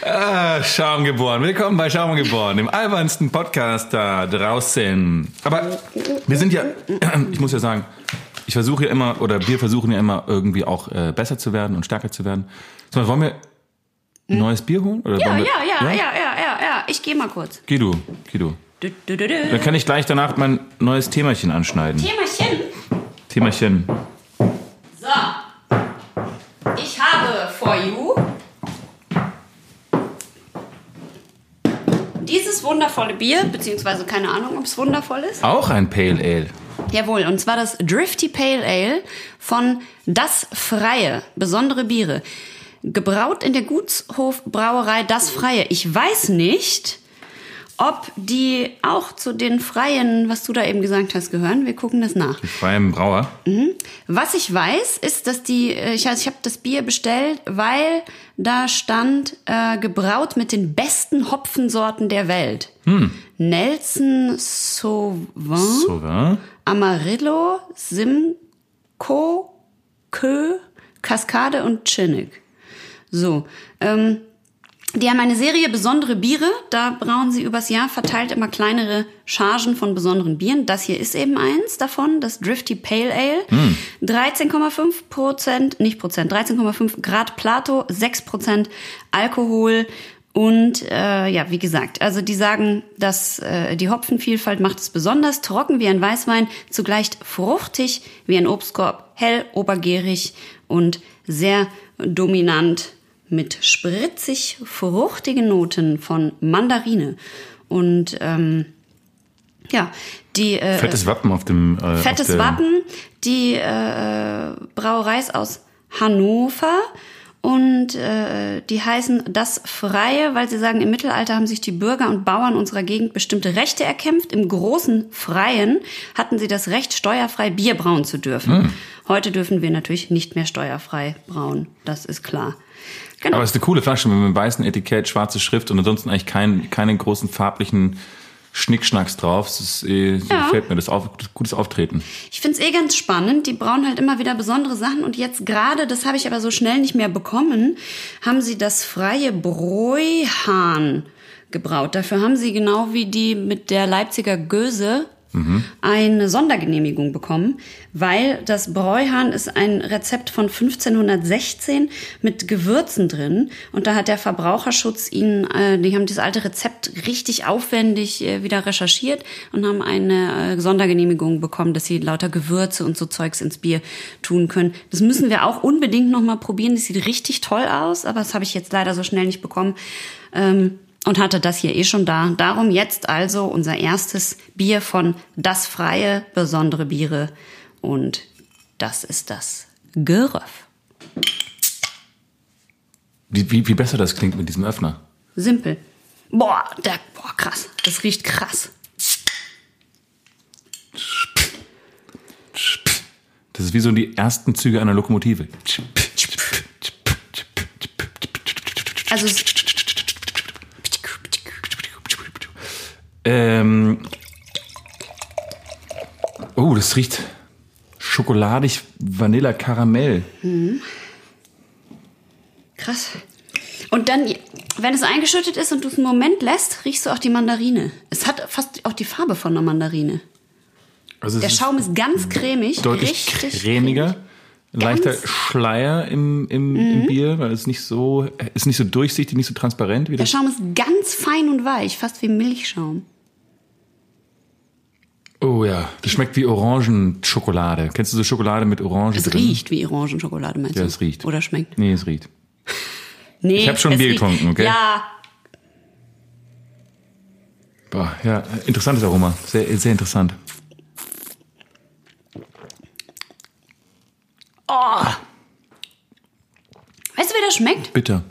Ah, Schaum geboren. Willkommen bei Schaum geboren, dem albernsten Podcast da draußen. Aber wir sind ja, ich muss ja sagen, ich versuche ja immer, oder wir versuchen ja immer irgendwie auch äh, besser zu werden und stärker zu werden. Mal, wollen wir ein neues Bier holen? Oder
Ja,
wollen
ja,
wir,
ja, ja, ja, ja, ja. Ich gehe mal kurz.
Geh du, geh du.
Du, du, du,
Dann kann ich gleich danach mein neues Themachen anschneiden.
Themachen.
Themachen.
So. Ich habe for you dieses wundervolle Bier, beziehungsweise keine Ahnung, ob es wundervoll ist.
Auch ein Pale Ale.
Jawohl, und zwar das Drifty Pale Ale von Das Freie, besondere Biere. Gebraut in der Gutshofbrauerei Das Freie. Ich weiß nicht, ob die auch zu den Freien, was du da eben gesagt hast, gehören. Wir gucken das nach.
Freiem Brauer.
Was ich weiß, ist, dass die, äh, ich, also ich habe das Bier bestellt, weil da stand äh, gebraut mit den besten Hopfensorten der Welt. Nelson Sauvin,
Sauvin.
Amarillo, Simcoe, Kö, Kaskade und Chinnik. So, ähm, die haben eine Serie besondere Biere. Da brauen sie übers Jahr verteilt immer kleinere Chargen von besonderen Bieren. Das hier ist eben eins davon, das Drifty Pale Ale. 13,5 Prozent, nicht Prozent, 13,5 Grad Plato, 6 Prozent Alkohol. Und äh, ja, wie gesagt, also die sagen, dass äh, die Hopfenvielfalt macht es besonders trocken wie ein Weißwein, zugleich fruchtig wie ein Obstkorb, hell, obergärig und sehr dominant mit spritzig fruchtigen Noten von Mandarine. Und ähm, ja, die äh,
Fettes Wappen auf dem. Äh, auf
fettes
der,
Wappen, die äh, Brauerei ist aus Hannover und äh, die heißen das Freie, weil sie sagen, im Mittelalter haben sich die Bürger und Bauern unserer Gegend bestimmte Rechte erkämpft. Im großen Freien hatten sie das Recht, steuerfrei Bier brauen zu dürfen. Heute dürfen wir natürlich nicht mehr steuerfrei brauen, das ist klar. Genau.
Aber es ist eine coole Flasche mit einem weißen Etikett, schwarze Schrift und ansonsten eigentlich kein, keine großen farblichen Schnickschnacks drauf. Das ist, eh,
Ja.
gefällt mir, das auf, gutes Auftreten.
Ich find's eh ganz spannend. Die brauen halt immer wieder besondere Sachen. Und jetzt gerade, das habe ich aber so schnell nicht mehr bekommen, haben sie das freie Bräuhahn gebraut. Dafür haben sie genau wie die mit der Leipziger Göse eine Sondergenehmigung bekommen, weil das Bräuhahn ist ein Rezept von 1516 mit Gewürzen drin und da hat der Verbraucherschutz ihnen, äh, die haben dieses alte Rezept richtig aufwendig äh, wieder recherchiert und haben eine äh, Sondergenehmigung bekommen, dass sie lauter Gewürze und so Zeugs ins Bier tun können. Das müssen wir auch unbedingt noch mal probieren. Das sieht richtig toll aus, aber das habe ich jetzt leider so schnell nicht bekommen. Ähm, und hatte das hier eh schon da. Darum jetzt also unser erstes Bier von Das Freie, besondere Biere. Und das ist das Geröff.
Wie, wie, wie besser das klingt mit diesem Öffner.
Simpel. Boah, der, boah, krass. Das riecht krass.
Das ist wie so die ersten Züge einer Lokomotive.
Also, es-
Ähm, oh, das riecht schokoladig Vanilla Karamell.
krass. Und dann, wenn es eingeschüttet ist und du es einen Moment lässt, riechst du auch die Mandarine. Es hat fast auch die Farbe von einer Mandarine.
Also
Der Schaum ist ganz cremig.
deutlich
richtig
cremiger. Ein leichter
Mhm.
Schleier im, im, im Bier, weil es nicht so ist nicht so durchsichtig, nicht so transparent wie
Der. Schaum ist ganz fein und weich, fast wie Milchschaum.
Oh ja, das schmeckt wie Orangenschokolade. Kennst du so Schokolade mit Orange
Es
drin?
riecht wie Orangenschokolade, meinst
Ja,
du?
es riecht.
Oder schmeckt?
Nee, es riecht.
Nee,
Ich hab schon
es
Bier
riecht-
getrunken, okay?
Ja,
Boah, ja, interessantes Aroma. Sehr, sehr interessant.
Weißt du, wie das schmeckt?
Bitter.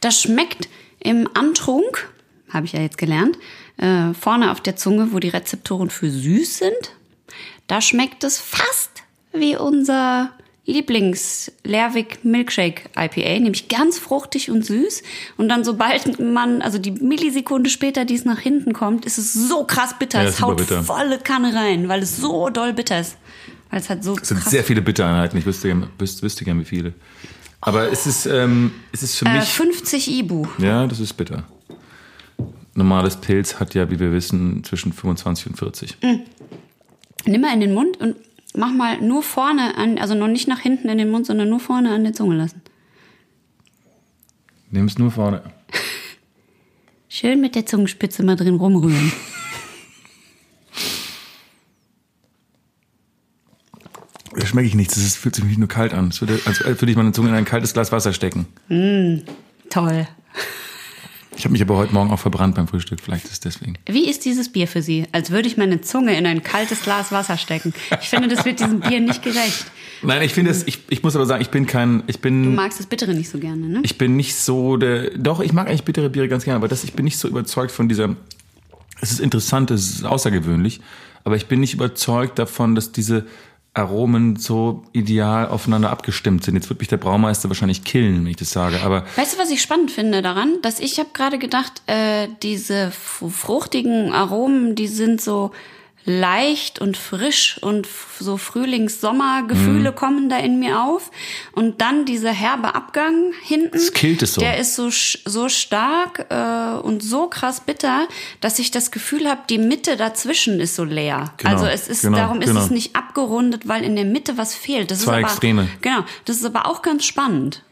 Das schmeckt im Antrunk, habe ich ja jetzt gelernt, äh, vorne auf der Zunge, wo die Rezeptoren für süß sind. Da schmeckt es fast wie unser Lieblings-Lerwick Milkshake IPA, nämlich ganz fruchtig und süß. Und dann, sobald man, also die Millisekunde später, die es nach hinten kommt, ist es so krass bitter.
Ja,
es haut
bitter.
volle Kanne rein, weil es so doll bitter ist. Weil es halt so
Es sind sehr viele Bittereinheiten. Ich wüsste, gern- wüsste, wüsste gern, wie viele. Aber es ist, ähm, es ist für
äh,
mich.
50 Ibu.
Ja, das ist bitter. Normales Pilz hat ja, wie wir wissen, zwischen 25 und 40.
Nimm mal in den Mund und mach mal nur vorne an, also noch nicht nach hinten in den Mund, sondern nur vorne an der Zunge lassen.
Nimm es nur vorne.
Schön mit der Zungenspitze mal drin rumrühren.
schmecke ich nichts. Es fühlt sich nur kalt an. Es würde, als würde ich meine Zunge in ein kaltes Glas Wasser stecken.
Toll.
Ich habe mich aber heute Morgen auch verbrannt beim Frühstück. Vielleicht ist es deswegen.
Wie ist dieses Bier für Sie? Als würde ich meine Zunge in ein kaltes Glas Wasser stecken. Ich finde, das wird diesem Bier nicht gerecht.
Nein, ich finde es, ich, ich muss aber sagen, ich bin kein, ich
Du
bin,
magst das Bittere nicht so gerne, ne?
ich bin nicht so der, doch, ich mag eigentlich bittere Biere ganz gerne, aber das, ich bin nicht so überzeugt von dieser, es ist interessant, es ist außergewöhnlich, aber ich bin nicht überzeugt davon, dass diese Aromen so ideal aufeinander abgestimmt sind. Jetzt wird mich der Braumeister wahrscheinlich killen, wenn ich das sage, aber
Weißt du, was ich spannend finde daran? Dass ich habe gerade gedacht, äh, diese fruchtigen Aromen, die sind so leicht und frisch und so Frühlings-Sommer-Gefühle kommen da in mir auf. Und dann dieser herbe Abgang hinten.
Das killt es so.
Der ist so, so stark äh, und so krass bitter, dass ich das Gefühl habe, die Mitte dazwischen ist so leer.
Genau,
also es ist,
genau,
darum ist
genau.
es nicht abgerundet, weil in der Mitte was fehlt. Das
Zwei
ist aber,
Extreme.
Genau. Das ist aber auch ganz spannend.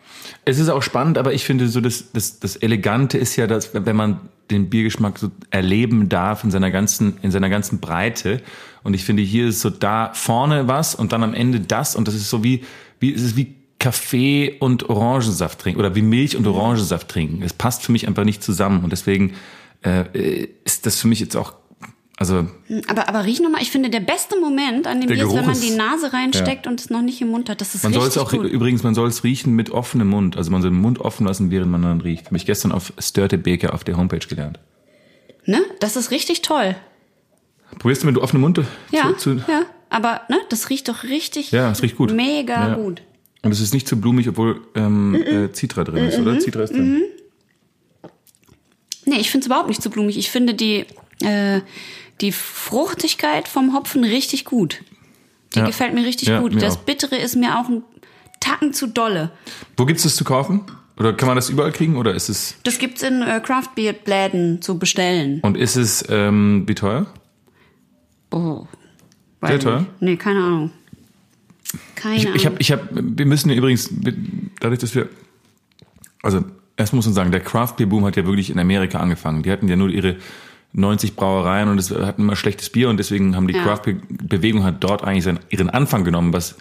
Es ist auch spannend, aber ich finde so, das, das, das Elegante ist ja, dass, wenn man den Biergeschmack so erleben darf in seiner ganzen, in seiner ganzen Breite. Und ich finde, hier ist so da vorne was und dann am Ende das. Und das ist so wie, wie, es ist wie Kaffee und Orangensaft trinken oder wie Milch und Orangensaft trinken. Es passt für mich einfach nicht zusammen. Und deswegen äh, ist das für mich jetzt auch, also
Aber, aber riech nochmal, ich finde, der beste Moment an dem Bier ist, wenn man die Nase reinsteckt und es noch nicht im Mund hat. Das ist
Man soll es auch
gut.
übrigens, man soll es riechen mit offenem Mund. Also man soll den Mund offen lassen, während man dann riecht. Habe ich gestern auf Störtebeker auf der Homepage gelernt.
Ne? Das ist richtig toll.
Probierst du mit offenem Mund?
Ja,
Zu, zu,
ja. Aber ne, das riecht doch richtig
Ja, es riecht gut.
mega
Ja.
gut.
Und es ist nicht zu blumig, obwohl ähm, äh, Citra drin ist, oder? Citra ist drin.
Nee, ich finde es überhaupt nicht zu blumig. Ich finde die, äh, die Fruchtigkeit vom Hopfen richtig gut. Die
Ja.
gefällt mir richtig
Ja,
gut.
mir
das
auch.
Bittere ist mir auch ein Tacken zu dolle.
Wo gibt's das zu kaufen? Oder kann man das überall kriegen? Oder ist es
Das gibt's in äh, Craft Beer Läden zu bestellen.
und ist es ähm, wie teuer?
Oh.
Sehr teuer?
nicht. Nee, keine Ahnung. Keine
Ich,
Ahnung.
ich habe, ich hab, wir müssen ja übrigens, dadurch, dass wir, also erst muss man sagen, der Craft Beer Boom hat ja wirklich in Amerika angefangen. Die hatten ja nur ihre 90 Brauereien und es hatten immer schlechtes Bier und deswegen haben die
Ja.
Craft Beer Bewegung hat dort eigentlich seinen, ihren Anfang genommen, was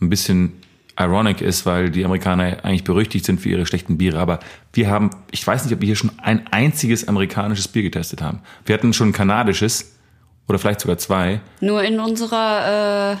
ein bisschen ironic ist, weil die Amerikaner eigentlich berüchtigt sind für ihre schlechten Biere. Aber wir haben, ich weiß nicht, ob wir hier schon ein einziges amerikanisches Bier getestet haben. Wir hatten schon ein kanadisches oder vielleicht sogar zwei.
Nur in unserer äh,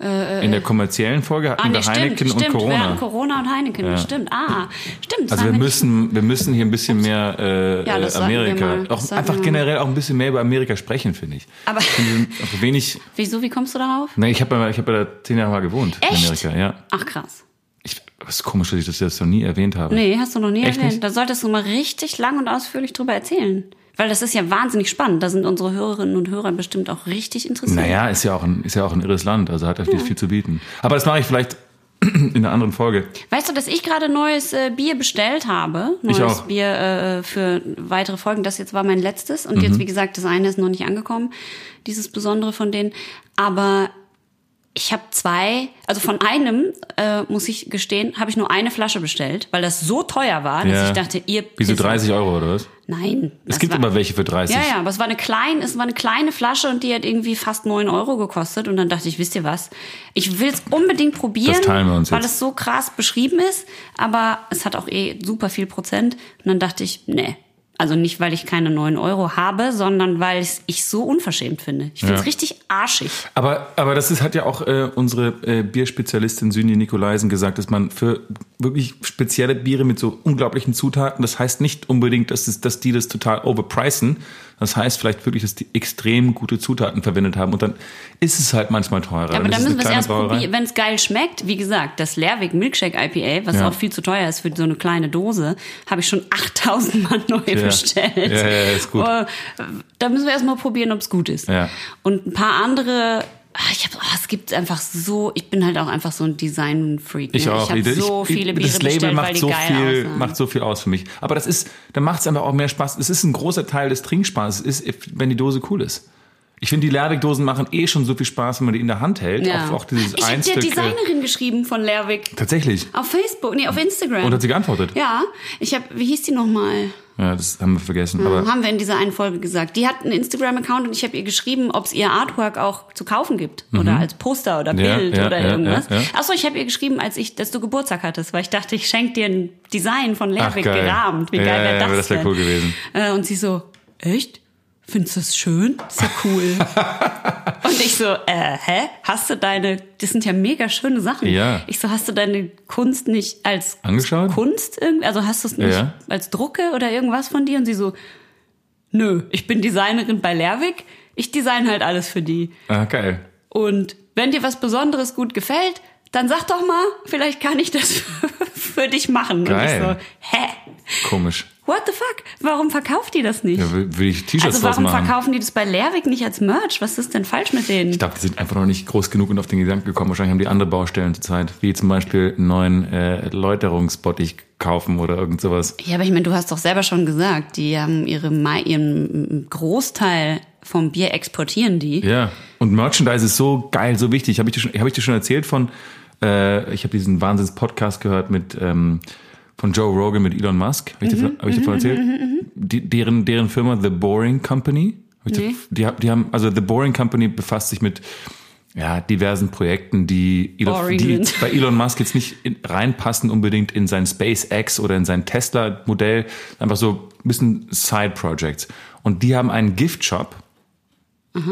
In der kommerziellen Folge hatten
Ah, nee,
wir
stimmt,
Heineken
stimmt.
und Corona.
Wir hatten Corona und Heineken, stimmt. Ah, stimmt. das
Also wir müssen, wir müssen hier ein bisschen mehr äh,
Ja, das
Amerika.
Das
auch einfach generell auch ein bisschen mehr über Amerika sprechen, finde ich.
Aber-
Ich sind einfach wenig.
Wieso, wie kommst du darauf?
Ne, ich habe ja, ich habe ja da zehn Jahre mal gewohnt
Echt?
in Amerika. Ja,
Ach, krass.
ich, was ist komisch, dass ich das jetzt noch nie erwähnt habe.
Nee, hast du noch nie
Echt
erwähnt.
nicht?
Da solltest du mal richtig lang und ausführlich drüber erzählen. Weil das ist ja wahnsinnig spannend. Da sind unsere Hörerinnen und Hörer bestimmt auch richtig interessiert.
Naja, ist ja auch ein, ist ja auch ein irres Land, also hat natürlich viel zu bieten. Aber das mache ich vielleicht in einer anderen Folge.
Weißt du, dass ich gerade neues äh, Bier bestellt habe? Neues. Bier äh, für weitere Folgen. Das jetzt war mein letztes. Und
Mhm.
jetzt, wie gesagt, das eine ist noch nicht angekommen. Dieses Besondere von denen. Aber ich habe zwei, also von einem, äh, muss ich gestehen, habe ich nur eine Flasche bestellt, weil das so teuer war, dass
Ja.
ich dachte, ihr...
Wieso
Pisser.
30 Euro oder was?
Nein.
Es gibt
war,
aber welche für 30.
Ja, ja, aber es war eine kleine, es war eine kleine Flasche und die hat irgendwie fast neun Euro gekostet. Und dann dachte ich, wisst ihr was? Ich will es unbedingt probieren,
Das teilen wir uns
weil
jetzt.
es so krass beschrieben ist, aber es hat auch eh super viel Prozent. Und dann dachte ich, nee. Also nicht, weil ich keine neun Euro habe, sondern weil ich so unverschämt finde. Ich finde es
Ja.
richtig arschig.
Aber, aber das ist, hat ja auch äh, unsere äh, Bierspezialistin Synji Nikolaisen gesagt, dass man für wirklich spezielle Biere mit so unglaublichen Zutaten, das heißt nicht unbedingt, dass, es, dass die das total overpricen. Das heißt vielleicht wirklich, dass die extrem gute Zutaten verwendet haben und dann ist es halt manchmal teurer.
Ja, aber
Dann
müssen wir es erst probieren. Wenn es geil schmeckt, wie gesagt, das Lerwick Milkshake IPA, was
Ja.
auch viel zu teuer ist für so eine kleine Dose, habe ich schon 8000 Mal neu bestellt.
Ja, ja, ist gut.
Da müssen wir erst mal probieren, ob es gut ist.
Ja.
Und ein paar andere. ach, Ich hab, oh, es gibt einfach so, ich bin halt auch einfach so ein Design-Freak.
Ich
ne?
auch.
Ich habe so viele Biere
das Label
bestellt,
macht
weil die
so
geil
viel,
aussahen.
macht so viel aus für mich. Aber das ist, dann macht es einfach auch mehr Spaß. Es ist ein großer Teil des Trinkspaßes, ist, wenn die Dose cool ist. Ich finde, die Lerwick-Dosen machen eh schon so viel Spaß, wenn man die in der Hand hält.
ja.
Auch, auch dieses
ich habe der Designerin geschrieben von Lerwick.
Tatsächlich.
Auf Facebook, nee, auf Instagram.
Und hat sie geantwortet?
Ja, ich habe, wie hieß die nochmal?
Ja, das haben wir vergessen. Aber
haben wir in dieser einen Folge gesagt. Die hat einen Instagram-Account und ich habe ihr geschrieben, ob es ihr Artwork auch zu kaufen gibt. Oder als Poster oder
Mhm. Ja,
Bild
ja,
oder irgendwas.
ja.
Achso, ich habe ihr geschrieben, als ich, dass du Geburtstag hattest, weil ich dachte, ich schenke dir ein Design von Lerwick gerahmt. Wie
Ja,
geil wäre das
ja, das wär
denn?
cool gewesen.
Äh, und sie so, echt? Findest du das schön? Ist ja cool. und ich so, äh, hä? Hast du deine, das sind ja mega schöne Sachen.
Ja.
Ich so, hast du deine Kunst nicht als
Angeschaut?
Kunst irgendwie, also hast du es nicht
Ja.
als Drucke oder irgendwas von dir? Und sie so, nö, ich bin Designerin bei Lerwick, ich design halt alles für die.
ah, geil.
Und wenn dir was Besonderes gut gefällt, dann sag doch mal, vielleicht kann ich das für dich machen. Und ich
Geil.
so, hä?
Komisch.
What the fuck? Warum verkauft die das nicht?
Ja, will, will ich T-Shirts
also warum verkaufen die das bei Lehrweg nicht als Merch? Was ist denn falsch mit denen?
Ich glaube, die sind einfach noch nicht groß genug und auf den Gedanken gekommen. Wahrscheinlich haben die andere Baustellen zurzeit, wie zum Beispiel einen neuen äh, Läuterungsbottich kaufen oder irgend sowas.
Ja, aber ich meine, du hast doch selber schon gesagt, die haben ihre ihren Großteil vom Bier exportieren die.
Ja. Und Merchandise ist so geil, so wichtig. Habe ich dir schon, hab ich dir schon erzählt von, äh, ich habe diesen Wahnsinns-Podcast gehört mit ähm, von Joe Rogan mit Elon Musk. Habe ich,
Mhm,
dir- hab ich davon erzählt? Die, deren, deren Firma The Boring Company. Hab
Nee.
Die, die haben, also The Boring Company befasst sich mit ja, diversen Projekten, die, Elon, die bei Elon Musk jetzt nicht in, reinpassen unbedingt in sein SpaceX oder in sein Tesla-Modell. Einfach so ein bisschen Side-Projects. Und die haben einen Gift-Shop.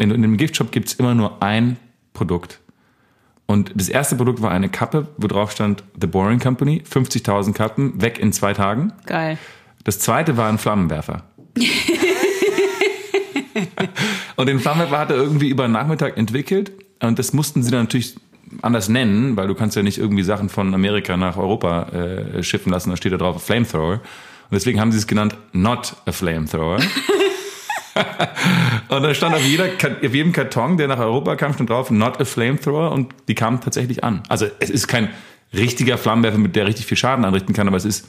In, in dem Giftshop gibt's immer nur ein Produkt. Und das erste Produkt war eine Kappe, wo drauf stand The Boring Company, 50.000 Kappen, weg in zwei Tagen.
Geil.
Das zweite war ein Flammenwerfer. und den Flammenwerfer hat er irgendwie über den Nachmittag entwickelt. Und das mussten sie dann natürlich anders nennen, weil du kannst ja nicht irgendwie Sachen von Amerika nach Europa äh, schiffen lassen. Da steht da drauf Flamethrower. Und deswegen haben sie es genannt Not a Flamethrower. und dann stand auf, jeder, auf jedem Karton, der nach Europa kam, stand drauf Not a Flamethrower. Und die kamen tatsächlich an. Also es ist kein richtiger Flammenwerfer, mit der richtig viel Schaden anrichten kann, aber es ist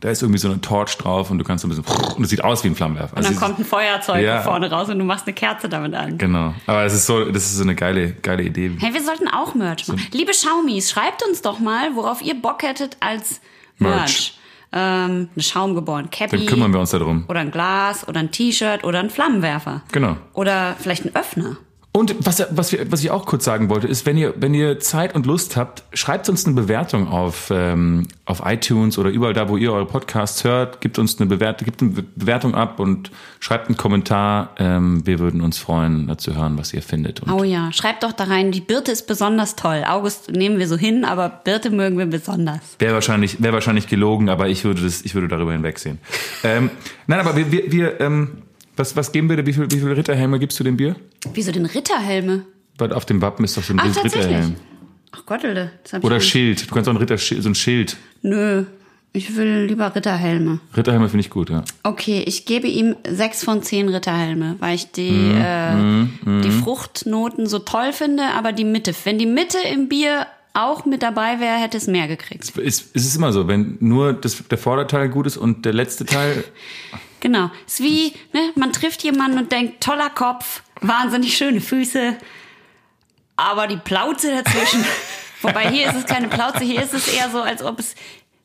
da ist irgendwie so eine Torch drauf und du kannst so ein bisschen und es sieht aus wie ein Flammenwerfer.
Und dann
Also
kommt ein Feuerzeug
Ja.
vorne raus und du machst eine Kerze damit an.
genau. Aber es ist so, das ist so eine geile, geile Idee.
Hey, wir sollten auch Merch machen. Liebe Schaumis, schreibt uns doch mal, worauf ihr Bock hättet als Merch.
Merch.
Ähm, eine Schaumgeboren Cappy.
Dann kümmern wir uns darum.
Oder ein Glas oder ein T-Shirt oder ein Flammenwerfer.
Genau.
Oder vielleicht ein Öffner.
Und was, was, wir, was ich auch kurz sagen wollte, ist, wenn ihr, wenn ihr Zeit und Lust habt, schreibt uns eine Bewertung auf, ähm, auf iTunes oder überall da, wo ihr eure Podcasts hört. Gebt uns eine Bewertung, gebt eine Be- Bewertung ab und schreibt einen Kommentar. Ähm, wir würden uns freuen, zu hören, was ihr findet. Und
Oh ja, schreibt doch da rein, die Birte ist besonders toll. August nehmen wir so hin, aber Birte mögen wir besonders.
Wäre wahrscheinlich, wäre wahrscheinlich gelogen, aber ich würde das, ich würde darüber hinwegsehen. ähm, nein, aber wir, wir, wir ähm, was, was geben wir dir? Wie viel, wie viele Ritterhelme gibst du dem Bier?
Wieso denn Ritterhelme?
Weil auf dem Wappen ist doch so ein
Ach,
Bild? Ritterhelm.
Ach Gottelde.
Oder Schild. Du kannst auch ein Ritter, so ein Schild.
Nö, ich will lieber Ritterhelme.
Ritterhelme finde ich gut, ja.
Okay, ich gebe ihm sechs von zehn Ritterhelme, weil ich die,
Mhm,
äh, die Fruchtnoten so toll finde, aber die Mitte. Wenn die Mitte im Bier auch mit dabei wäre, hätte es mehr gekriegt.
Es, es ist immer so, wenn nur das, der Vorderteil gut ist und der letzte Teil.
Genau. Es ist wie, ne, man trifft jemanden und denkt, toller Kopf, wahnsinnig schöne Füße, aber die Plauze dazwischen. Wobei hier ist es keine Plauze, hier ist es eher so, als ob es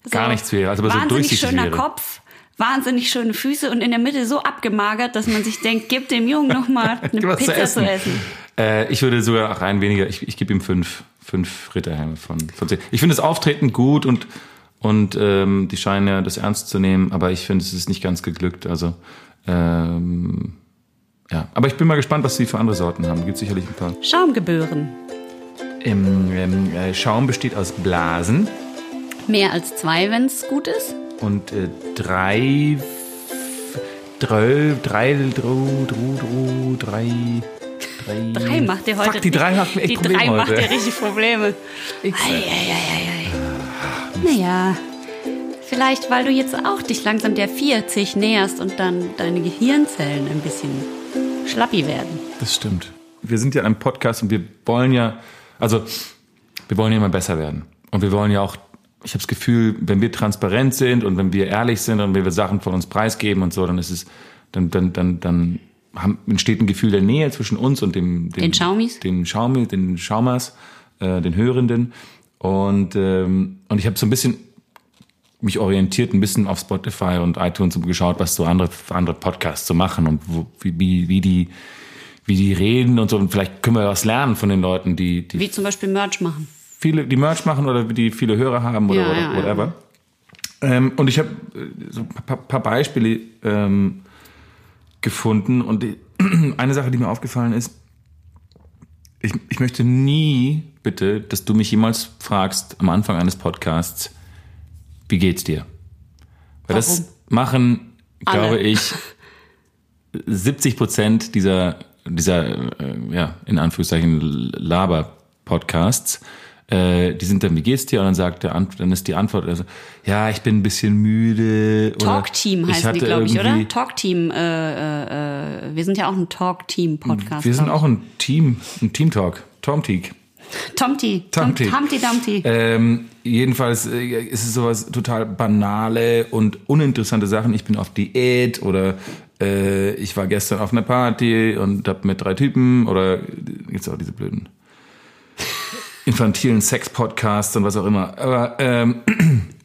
so
Gar nichts wäre, als ob es so
wahnsinnig
durchsichtig
schöner
wäre.
Kopf, wahnsinnig schöne Füße und in der Mitte so abgemagert, dass man sich denkt, gib dem Jungen noch mal eine
was zu
Pizza zu
essen.
essen.
Äh, ich würde sogar auch rein weniger. Ich, ich gebe ihm fünf, fünf Ritterhelme von, von zehn. Ich finde das Auftreten gut und, und ähm, die scheinen ja das ernst zu nehmen, aber ich finde, es ist nicht ganz geglückt. Also, ähm, ja. Aber ich bin mal gespannt, was sie für andere Sorten haben. Gibt sicherlich ein paar.
Schaumgebühren.
Ähm, ähm, äh, Schaum besteht aus Blasen
Mehr als zwei, wenn es gut ist.
und äh, drei, drei, drei, dro, dro, dro, drei, drei.
Drei macht dir heute
Fuck, die drei macht mir echt
Die
Probleme
drei macht
heute.
dir richtig Probleme. Naja, vielleicht, weil du jetzt auch dich langsam der 40 näherst und dann deine Gehirnzellen ein bisschen schlappi werden.
Das stimmt. Wir sind ja ein Podcast und wir wollen ja, also wir wollen ja immer besser werden. Und wir wollen ja auch, ich habe das Gefühl, wenn wir transparent sind und wenn wir ehrlich sind und wenn wir Sachen von uns preisgeben und so, dann ist es, dann, dann, dann, dann haben, entsteht ein Gefühl der Nähe zwischen uns und dem, dem
Den Schaumis?
den Schaumi, den Schaumers, äh, den Hörenden. Und, ähm, und ich habe so ein bisschen mich orientiert, ein bisschen auf Spotify und iTunes und geschaut, was so andere, andere Podcasts so machen und wo, wie, wie, wie die, wie die reden und so. Und vielleicht können wir was lernen von den Leuten, die, die
Wie zum Beispiel Merch machen.
viele, die Merch machen oder die viele Hörer haben oder,
Ja,
oder
ja, ja.
whatever. Ähm, und ich habe äh, so ein paar, paar Beispiele ähm, gefunden und die, eine Sache, die mir aufgefallen ist, ich, ich möchte nie bitte, dass du mich jemals fragst am Anfang eines Podcasts, wie geht's dir? Weil das
Warum?
machen,
Alle.
glaube ich, 70 Prozent dieser, dieser äh, ja, in Anführungszeichen Laber-Podcasts. Äh, die sind dann, wie geht's dir? Und dann sagt der Ant dann ist die Antwort, also, ja, ich bin ein bisschen müde.
Talk-Team heißen die, glaube ich, oder? Talk-Team. Äh, äh, äh, wir sind ja auch ein Talk-Team-Podcast.
Wir sind auch ein Team, ein Team-Talk, Tom-Teak.
Tomti.
Tomti.
Humpty Dumpty.
Ähm, jedenfalls äh, ist es sowas total banale und uninteressante Sachen. Ich bin auf Diät oder äh, ich war gestern auf einer Party und hab mit drei Typen oder gibt's auch diese blöden infantilen Sex-Podcasts und was auch immer. Aber ähm,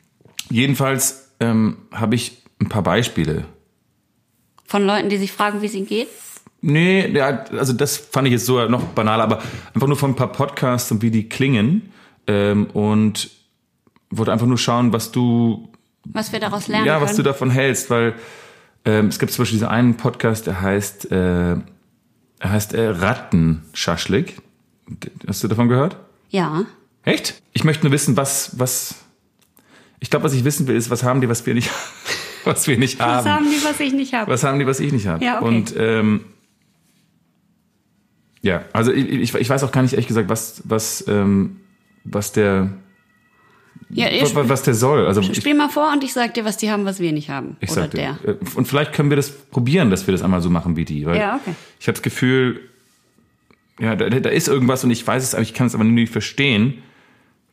jedenfalls ähm, habe ich ein paar Beispiele.
Von Leuten, die sich fragen, wie es ihnen geht.
Nee, ja, also das fand ich jetzt so noch banaler, aber einfach nur von ein paar Podcasts und wie die klingen ähm, und wollte einfach nur schauen, was du
Was wir daraus lernen
ja,
können.
was du davon hältst, weil ähm, es gibt zum Beispiel diesen einen Podcast, der heißt, äh, er heißt äh, Rattenschaschlik. Hast du davon gehört?
Ja.
Echt? Ich möchte nur wissen, was, was, ich glaube, was ich wissen will, ist, was haben die, was wir nicht, was wir nicht
Was
haben.
haben die, was ich nicht habe?
Was haben die, was ich nicht habe?
Ja, okay.
Und ähm, ja, also ich, ich, ich weiß auch gar nicht ehrlich gesagt, was, was, ähm, was der,
Ja, ich,
was, was der soll. Also ich,
spiel mal vor und ich sag dir, was die haben, was wir nicht haben.
ich
Oder
sag
der.
dir. äh, Und vielleicht können wir das probieren, dass wir das einmal so machen wie die. Weil
Ja, okay.
Ich habe das Gefühl, ja, da, da ist irgendwas und ich weiß es, aber ich kann es aber nur nicht verstehen,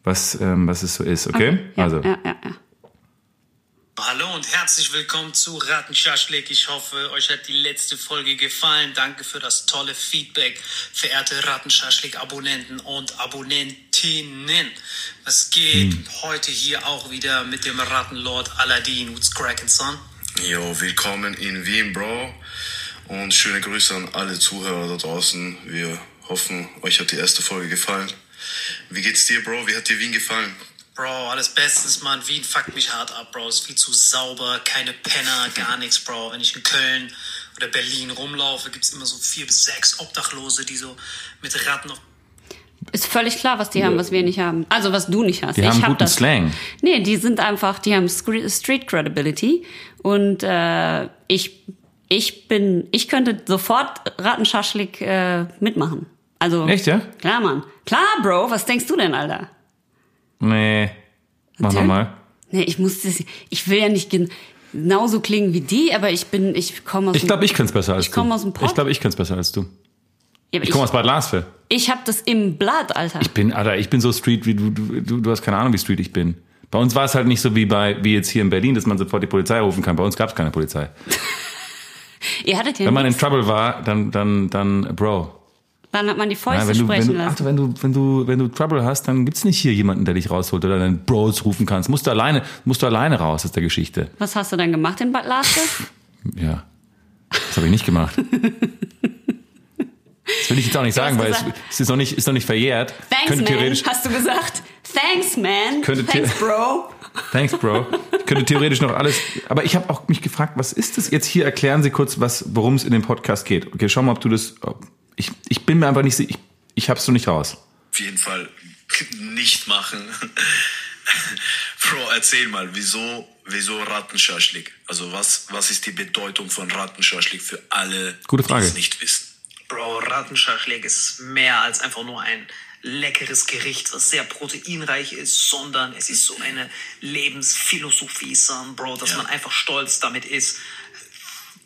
was, ähm, was es so ist. Okay?
Ja,
also.
ja, ja, ja.
Hallo und herzlich willkommen zu Rattenschaschlik. Ich hoffe, euch hat die letzte Folge gefallen. Danke für das tolle Feedback, verehrte Rattenschaschlik-Abonnenten und Abonnentinnen. Was geht heute hier auch wieder mit dem Rattenlord Aladdin. What's crackin' son?
Jo, willkommen in Wien, Bro. Und schöne Grüße an alle Zuhörer da draußen. Wir hoffen, euch hat die erste Folge gefallen. Wie geht's dir, Bro? Wie hat dir Wien gefallen?
Bro, alles Bestes, Mann. Wien fuckt mich hart ab, Bro. Ist viel zu sauber, keine Penner, gar nichts, Bro. Wenn ich in Köln oder Berlin rumlaufe, gibt's immer so vier bis sechs Obdachlose, die so mit Ratten auf
Ist völlig klar, was die haben, was wir nicht haben. Also was du nicht hast.
Die
ich
haben
hab
guten
das.
Slang.
Nee, die sind einfach, die haben Street Credibility und äh, ich, ich bin, ich könnte sofort Rattenschaschlik äh, mitmachen. Also
Echt, ja?
Klar, Mann. Klar, Bro. Was denkst du denn, Alter?
Nee. Mach nochmal.
Nee, ich muss das, ich will ja nicht gen- genauso klingen wie die, aber ich bin, ich komme aus
Ich glaube, ich könnte es besser als
Ich
du.
komm aus dem Pott.
Ich glaube, ich könnte es besser als du.
Ja,
Ich
ich,
komme aus Bad Larsfeld.
ich habe das im Blatt, Alter.
Ich bin, Alter, ich bin so Street, wie du, du, du, du hast keine Ahnung, wie Street ich bin. Bei uns war es halt nicht so wie bei, wie jetzt hier in Berlin, dass man sofort die Polizei rufen kann. Bei uns gab es keine Polizei.
Ihr hattet ja
Wenn man in. Trouble war, dann, dann, dann, Bro.
Dann hat man die
Ja,
Fäuste
wenn du, wenn
sprechen
du,
lassen.
Alter, wenn du, wenn du, wenn du Trouble hast, dann gibt's nicht hier jemanden, der dich rausholt oder deinen Bros rufen kannst. Musst du alleine, musst du alleine raus aus der Geschichte.
Was hast du dann gemacht in Bad Laske?
Ja. Das habe ich nicht gemacht. Das will ich jetzt auch nicht sagen, weil es,
gesagt-
es ist noch nicht, ist noch nicht verjährt.
Thanks,
könnte
man, hast du gesagt. Thanks, man.
Könnte
Thanks, Bro.
Thanks, Bro. Ich könnte theoretisch noch alles. Aber ich habe auch mich gefragt, was ist das jetzt hier? Erklären Sie kurz, was, worum es in dem Podcast geht. Okay, schau mal, ob du das. Ich, ich bin mir einfach nicht sicher. Ich, ich hab's so nicht raus.
Auf jeden Fall nicht machen. Bro, erzähl mal, wieso, wieso Rattenschaschlik? Also was, was ist die Bedeutung von Rattenschaschlik für alle,
Gute Frage.
die es nicht wissen?
Bro, Rattenschaschlik ist mehr als einfach nur ein leckeres Gericht, was sehr proteinreich ist, sondern es ist so eine Lebensphilosophie, son, Bro, dass
Ja.
man einfach stolz damit ist,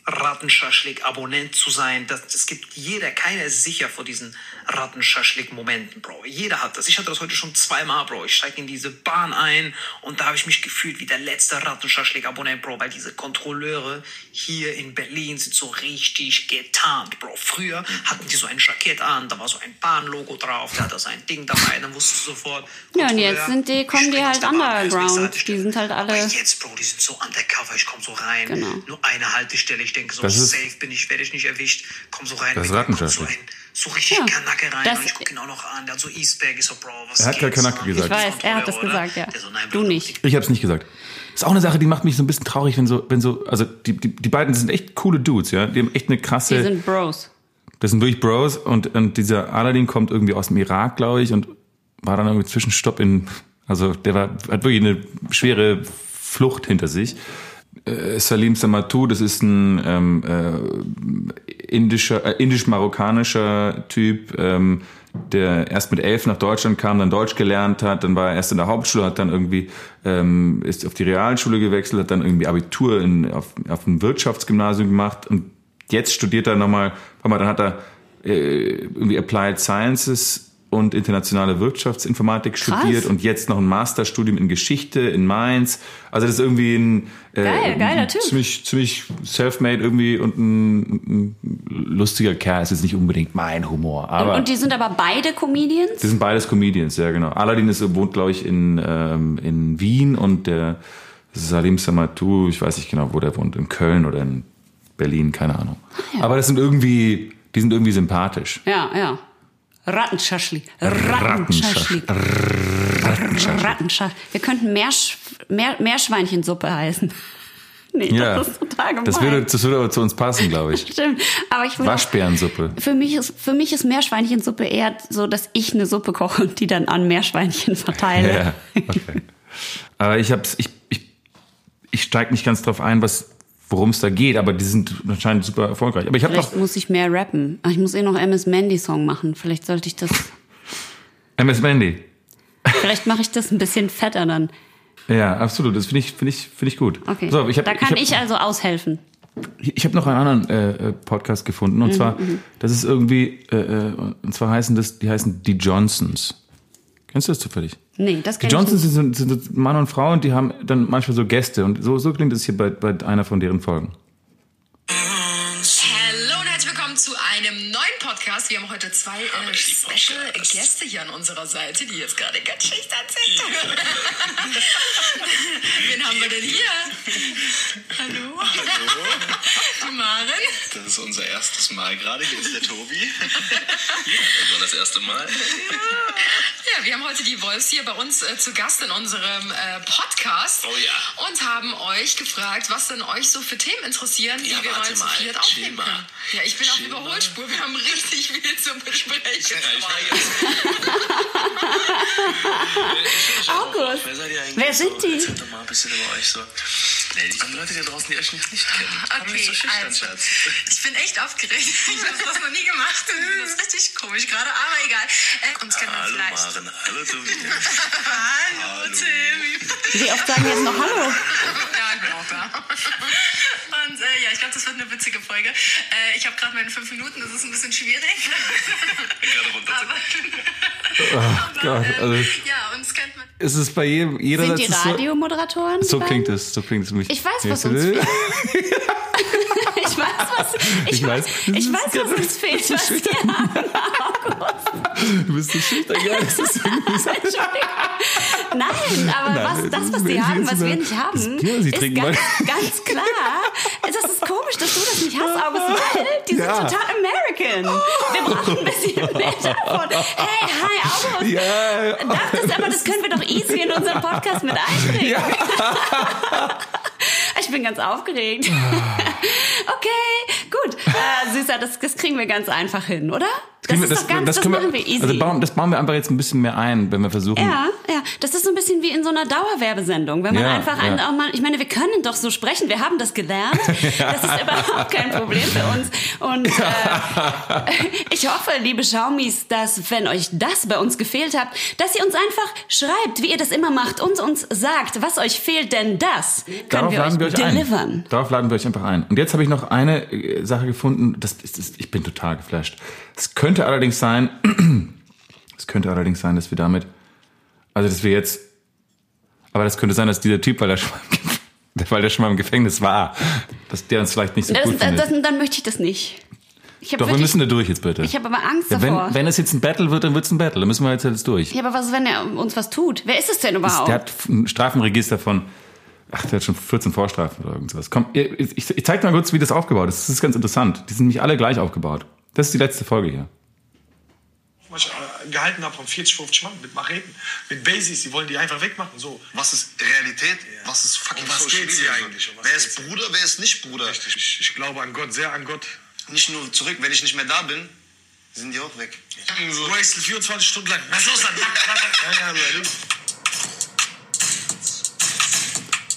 Rattenschaschlik-Abonnent zu sein. Das, das gibt jeder, keiner ist sicher vor diesen Rattenschaschlik-Momenten, Bro. Jeder hat das. Ich hatte das heute schon zweimal, Bro. Ich steige in diese Bahn ein und da habe ich mich gefühlt wie der letzte Rattenschaschlik-Abonnent, Bro, weil diese Kontrolleure hier in Berlin sind so richtig getarnt, Bro. Früher hatten die so ein Jackett an, da war so ein Bahnlogo drauf, da hat er sein Ding dabei, dann wusstest du sofort.
Ja, und jetzt sind die- kommen die halt underground.
Haltestelle.
Die sind halt alle-
Aber jetzt, Bro, die sind so undercover, ich komme so rein,
Genau.
nur eine Haltestelle, ich denke so,
Das ist-
safe bin ich, werde ich nicht erwischt, komm so rein,
Das ist
kommt so ein, so richtig
Ja,
Kanacke rein
das-
und ich gucke ihn auch noch an, der hat so Eastbag, ich so, Bro, was
Er hat gar Kanacke gesagt.
Ich weiß, er hat das gesagt, ja.
so, nein,
Du nicht.
Ich habe es nicht gesagt. Ist auch eine Sache, die macht mich so ein bisschen traurig, wenn so, wenn so, also die, die, die beiden sind echt coole Dudes, ja. Die haben echt eine krasse.
Die sind Bros.
Das sind wirklich Bros und, und dieser Aladdin kommt irgendwie aus dem Irak, glaube ich, und war dann irgendwie Zwischenstopp in, also der war, hat wirklich eine schwere Flucht hinter sich. Äh, Salim Samatou, das ist ein ähm, äh, indischer, äh, indisch-marokkanischer Typ, ähm, der erst mit elf nach Deutschland kam, dann Deutsch gelernt hat, dann war er erst in der Hauptschule, hat dann irgendwie ähm, ist auf die Realschule gewechselt, hat dann irgendwie Abitur in, auf, auf ein Wirtschaftsgymnasium gemacht und jetzt studiert er nochmal, mal, dann hat er äh, irgendwie Applied Sciences und internationale Wirtschaftsinformatik
Krass.
studiert und jetzt noch ein Masterstudium in Geschichte in Mainz. Also das ist irgendwie ein äh,
Geil,
ein ziemlich ziemlich self-made irgendwie und ein, ein lustiger Kerl. Ist jetzt nicht unbedingt mein Humor, aber
Und die sind aber beide Comedians?
das sind beides Comedians, ja genau. Aladdin ist, wohnt, glaube ich, in, ähm, in Wien und der Salim Samatou, ich weiß nicht genau, wo der wohnt, in Köln oder in Berlin, keine Ahnung.
Ah,
Aber das sind irgendwie, die sind irgendwie sympathisch.
Ja, ja. Rattenschaschlik. Rattenschaschlik. Rattenschaschlik. Wir könnten Meersch Meer Meerschweinchensuppe heißen. Nee,
Ja,
das ist total gemein.
das würde, das würde aber zu uns passen, glaube ich.
Stimmt. Aber ich würde
Waschbärensuppe.
Für mich ist, für mich ist Meerschweinchensuppe eher so, dass ich eine Suppe koche und die dann an Meerschweinchen verteile.
Ja, okay. Aber ich hab's, ich, ich, ich steige nicht ganz drauf ein, was, worum es da geht, aber die sind anscheinend super erfolgreich. Aber ich habe
Vielleicht
noch
muss ich mehr rappen. Ach, ich muss eh noch MS Mandy Song machen. Vielleicht sollte ich das,
MS Mandy.
vielleicht mache ich das ein bisschen fetter dann.
Ja, absolut. Das finde ich, finde ich, finde ich gut.
Okay.
Auf, ich hab,
da kann
ich,
ich,
hab,
also aushelfen.
ich habe noch einen anderen äh, äh, Podcast gefunden
Mhm,
und zwar, das ist irgendwie, äh, äh, und zwar heißen das, die heißen die Johnsons. Kennst du das zufällig?
Nee, das
Die
kann ich
Johnsons sind, sind, sind Mann und Frau und die haben dann manchmal so Gäste und so, so klingt es hier bei, bei einer von deren Folgen.
Hallo und herzlich willkommen zu einem neuen Podcast. Wir haben heute zwei äh, Special. Gäste hier an unserer Seite, die jetzt gerade ganz schüchtern sind. Wen haben wir denn hier? Hallo. Hallo. Die Maren.
Das ist unser erstes Mal gerade. Hier ist der Tobi. das war das erste Mal.
Ja, wir haben heute die Wolfs hier bei uns äh, zu Gast in unserem äh, Podcast.
Oh ja.
Und haben euch gefragt, was denn euch so für Themen interessieren, die
Ja,
wir mal zu viert aufnehmen können. Ja, ich bin auf
Chill mal.
Überholspur. Wir haben richtig viel zu besprechen.
August.
Wer seid ihr eigentlich?
Wer sind
so?
die?
Erzählt doch mal ein bisschen über euch so. Nee, die Leute da draußen, die euch nicht, nicht kennen. Komm nicht so schüchtern,
also,
Schatz.
ich bin echt aufgeregt. Ich habe das noch nie gemacht. Das ist richtig komisch gerade, aber egal. Äh, uns kennt man
Hallo
vielleicht.
Maren, hallo Tobi.
Hallo, Tim.
Wie oft sagen wir jetzt noch Hallo?
Ja, ich bin auch da. Und äh, ja, ich glaube, das wird eine witzige Folge. Äh, ich habe gerade meine fünf Minuten, das ist ein bisschen schwierig.
Gerade runter.
aber,
Gott, also
ja, uns kennt man.
es ist bei jedem, jeder
Sind die Radiomoderatoren?
So klingt es, so klingt es mich.
Ich weiß, was uns fehlt. Ich weiß, was, ich,
Ich weiß.
Ich weiß, was uns fehlt. Was wir haben.
Du bist so schüchtern, ja. Das ist.
Nein, aber
Nein,
was,
das ist
was die
mir-
haben, was
ist
wir nicht haben,
das- ja, sie
ist ganz, ganz klar. Das ist komisch, dass du das nicht hast, August, weil die sind
Ja.
total American. Wir brauchen ein bisschen mehr davon. Hey, hi, August.
Ja,
das, aber das können wir doch easy in unseren Podcast mit einbringen. Ich bin ganz aufgeregt. Okay, gut. Äh, Süßer, das, das kriegen wir ganz einfach hin, oder? Das doch ganz, das,
können
machen wir easy.
Also bauen, das bauen wir einfach jetzt ein bisschen mehr ein, wenn wir versuchen.
Ja, ja. Das ist so ein bisschen wie in so einer Dauerwerbesendung. Wenn man
Ja,
einfach
ja.
auch mal, ich meine, wir können doch so sprechen, wir haben das gelernt. Das ist überhaupt kein Problem für uns. Und äh, ich hoffe, liebe Schaumis, dass, wenn euch das bei uns gefehlt hat, dass ihr uns einfach schreibt, wie ihr das immer macht, uns uns sagt, was euch fehlt, denn das können
Darauf
wir euch,
wir euch
delivern.
ein. Darauf laden wir euch einfach ein. Und jetzt habe ich noch eine äh, Sache gefunden. Das ist, das, ich bin total geflasht. Es könnte allerdings sein, es könnte allerdings sein, dass wir damit, also dass wir jetzt, aber das könnte sein, dass dieser Typ, weil er schon mal, weil der schon mal im Gefängnis war, dass der uns vielleicht nicht so
Das,
gut findet.
das, dann möchte ich das nicht.
Doch, wir
wirklich,
müssen da durch jetzt bitte.
ich habe aber Angst
ja,
davor.
wenn, es jetzt ein Battle wird, dann wird es ein Battle. Dann müssen wir jetzt, jetzt durch.
ja, aber was ist, wenn er uns was tut? Wer ist es denn überhaupt?
Der hat ein Strafenregister von, ach, der hat schon 14 Vorstrafen oder irgendwas. Komm, ich, ich, ich zeig mal kurz, wie das aufgebaut ist. Das ist ganz interessant. Die sind nämlich alle gleich aufgebaut. Das ist die letzte Folge hier.
was ich äh, gehalten habe von 40, 50 Mann mit Macheten, mit Basics, die wollen die einfach wegmachen. So.
Was ist Realität? Was ist fucking
Um was
Social
geht's
Media eigentlich?
Um was
Wer ist? Bruder, wer ist nicht Bruder?
Richtig. Ich, ich glaube an Gott, sehr an Gott.
Nicht nur zurück, wenn ich nicht mehr da bin, sind die auch weg.
Du wechselst 24 Stunden lang. Was los dann? ja, ja,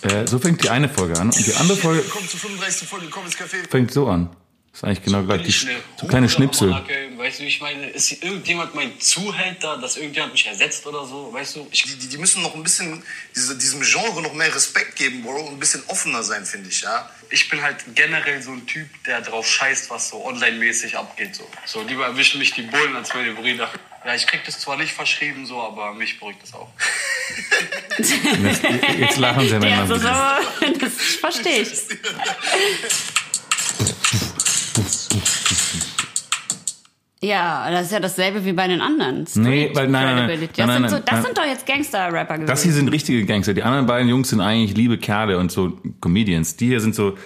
Äh, so fängt die eine Folge an. Und die andere Folge
Komm zur 35. Folge, komm ins Café.
fängt so an. ist eigentlich genau gleich.
Bin
Die, so kleine Schnipsel.
Marke, Weißt du, ich meine, ist hier irgendjemand mein Zuhälter, dass irgendjemand mich ersetzt oder so? Weißt du, ich
Die, die, die müssen noch ein bisschen diese, diesem Genre noch mehr Respekt geben, Bro, und ein bisschen offener sein, finde ich, ja.
ich bin halt generell so ein Typ, der drauf scheißt, was so online-mäßig abgeht. So. so, lieber erwischen mich die Bullen als meine Brüder. Ja, ich krieg das zwar nicht verschrieben, so, aber mich beruhigt das auch.
Jetzt, jetzt lachen sie, wenn
Ja,
man
das,
so
das verstehe ich. Ja, das ist ja dasselbe wie bei den anderen.
Nee, weil- nein, nein,
Das,
nein,
sind, so, das sind doch jetzt Gangster-Rapper gewesen.
Das hier sind richtige Gangster. Die anderen beiden Jungs sind eigentlich liebe Kerle und so Comedians. Die hier sind so.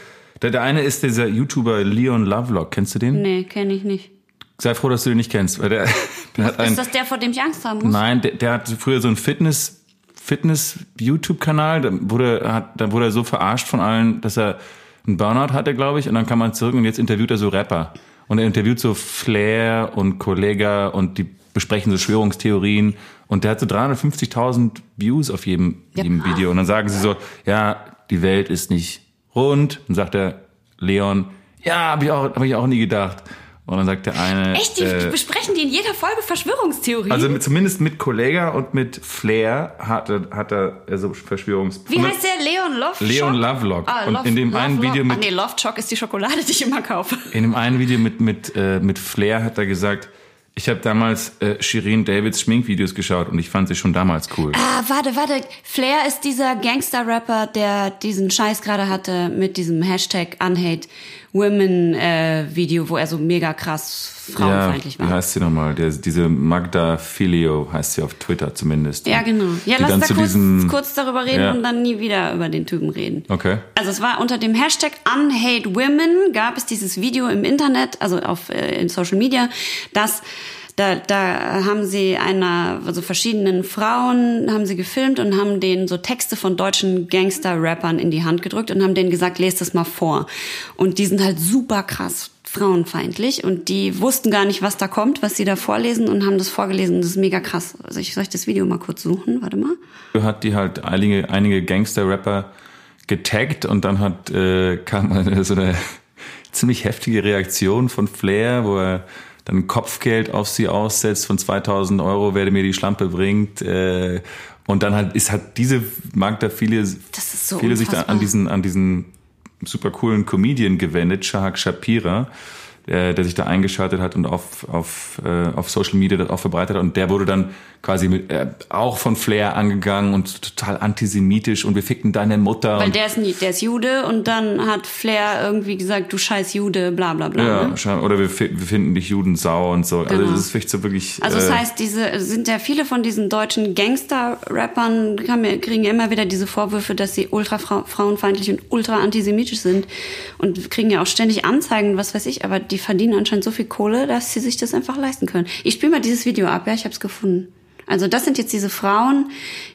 Der, der eine ist dieser YouTuber Leon Lovelock. Kennst du den?
Nee, kenne ich nicht.
Sei froh, dass du den nicht kennst, weil der, der hat ein.
Ist das der, vor dem ich Angst haben muss?
Nein, der, der hat früher so einen Fitness, Fitness YouTube-Kanal. Da wurde, hat, da wurde er so verarscht von allen, dass er einen Burnout hatte, glaube ich. Und dann kam man zurück und jetzt interviewt er so Rapper. Und er interviewt so Flair und Kollega und die besprechen so Schwörungstheorien. Und der hat so 350.000 Views auf jedem,
Ja,
jedem. Video. Und dann sagen sie so, ja, die Welt ist nicht rund. Und sagt der Leon, ja, habe ich auch, hab ich auch nie gedacht. Und dann sagt der eine,
Echt? Die,
äh,
besprechen die in jeder Folge Verschwörungstheorien?
also mit, zumindest mit Kollega und mit Flair hat er, hat er so Verschwörungs...
wie heißt der? Leon Lovelock?
Leon Lovelock.
Ah,
und
Love-
in dem einen
Lovelock.
Video
Ah,
mit,
nee, Lovechock ist die Schokolade, die ich immer kaufe.
in dem einen Video mit, mit, äh, mit Flair hat er gesagt, ich habe damals äh, Shirin Davids Schminkvideos geschaut und ich fand sie schon damals cool.
Ah, warte, warte. Flair ist dieser Gangster-Rapper, der diesen Scheiß gerade hatte mit diesem Hashtag Unhate Women äh, Video, wo er so mega krass frauenfeindlich
wie
war.
heißt sie nochmal? Der, diese Magda Filio heißt sie auf Twitter zumindest.
Ja, genau. Ja, lass
dann
da kurz, kurz darüber reden
Ja.
und dann nie wieder über den Typen reden.
Okay.
Also es war unter dem Hashtag Unhate Women gab es dieses Video im Internet, also auf äh, in Social Media, dass da, da haben sie einer, also verschiedenen Frauen haben sie gefilmt und haben denen so Texte von deutschen Gangster-Rappern in die Hand gedrückt und haben denen gesagt, lest das mal vor. Und die sind halt super krass frauenfeindlich und die wussten gar nicht, was da kommt, was sie da vorlesen und haben das vorgelesen. Das ist mega krass. Also ich soll ich das Video mal kurz suchen? Warte mal.
hat die halt einige, einige Gangster-Rapper getaggt und dann hat äh, kam so eine ziemlich heftige Reaktion von Flair, wo er dann Kopfgeld auf sie aussetzt von 2000 Euro, wer mir die Schlampe bringt. Äh, und dann halt ist halt diese Magda viele,
Das ist so
viele sich da an diesen an diesen super coolen Comedian gewendet, Shahak Shapira, der, der sich da eingeschaltet hat und auf, auf, äh, auf Social Media das auch verbreitet hat. Und der wurde dann quasi mit, äh, auch von Flair angegangen und total antisemitisch und wir fickten deine Mutter.
Weil der ist, nie, der ist Jude und dann hat Flair irgendwie gesagt, du scheiß Jude, bla bla bla.
ja,
ne?
oder wir, wir finden dich Juden sau und so. Also
Genau.
das ist vielleicht so wirklich.
Also das
äh,
heißt, diese sind ja viele von diesen deutschen Gangster-Rappern kriegen ja immer wieder diese Vorwürfe, dass sie ultra frau frauenfeindlich und ultra antisemitisch sind und kriegen ja auch ständig Anzeigen, was weiß ich, aber die verdienen anscheinend so viel Kohle, dass sie sich das einfach leisten können. Ich spiele mal dieses Video ab, ja, ich habe es gefunden. Also das sind jetzt diese Frauen,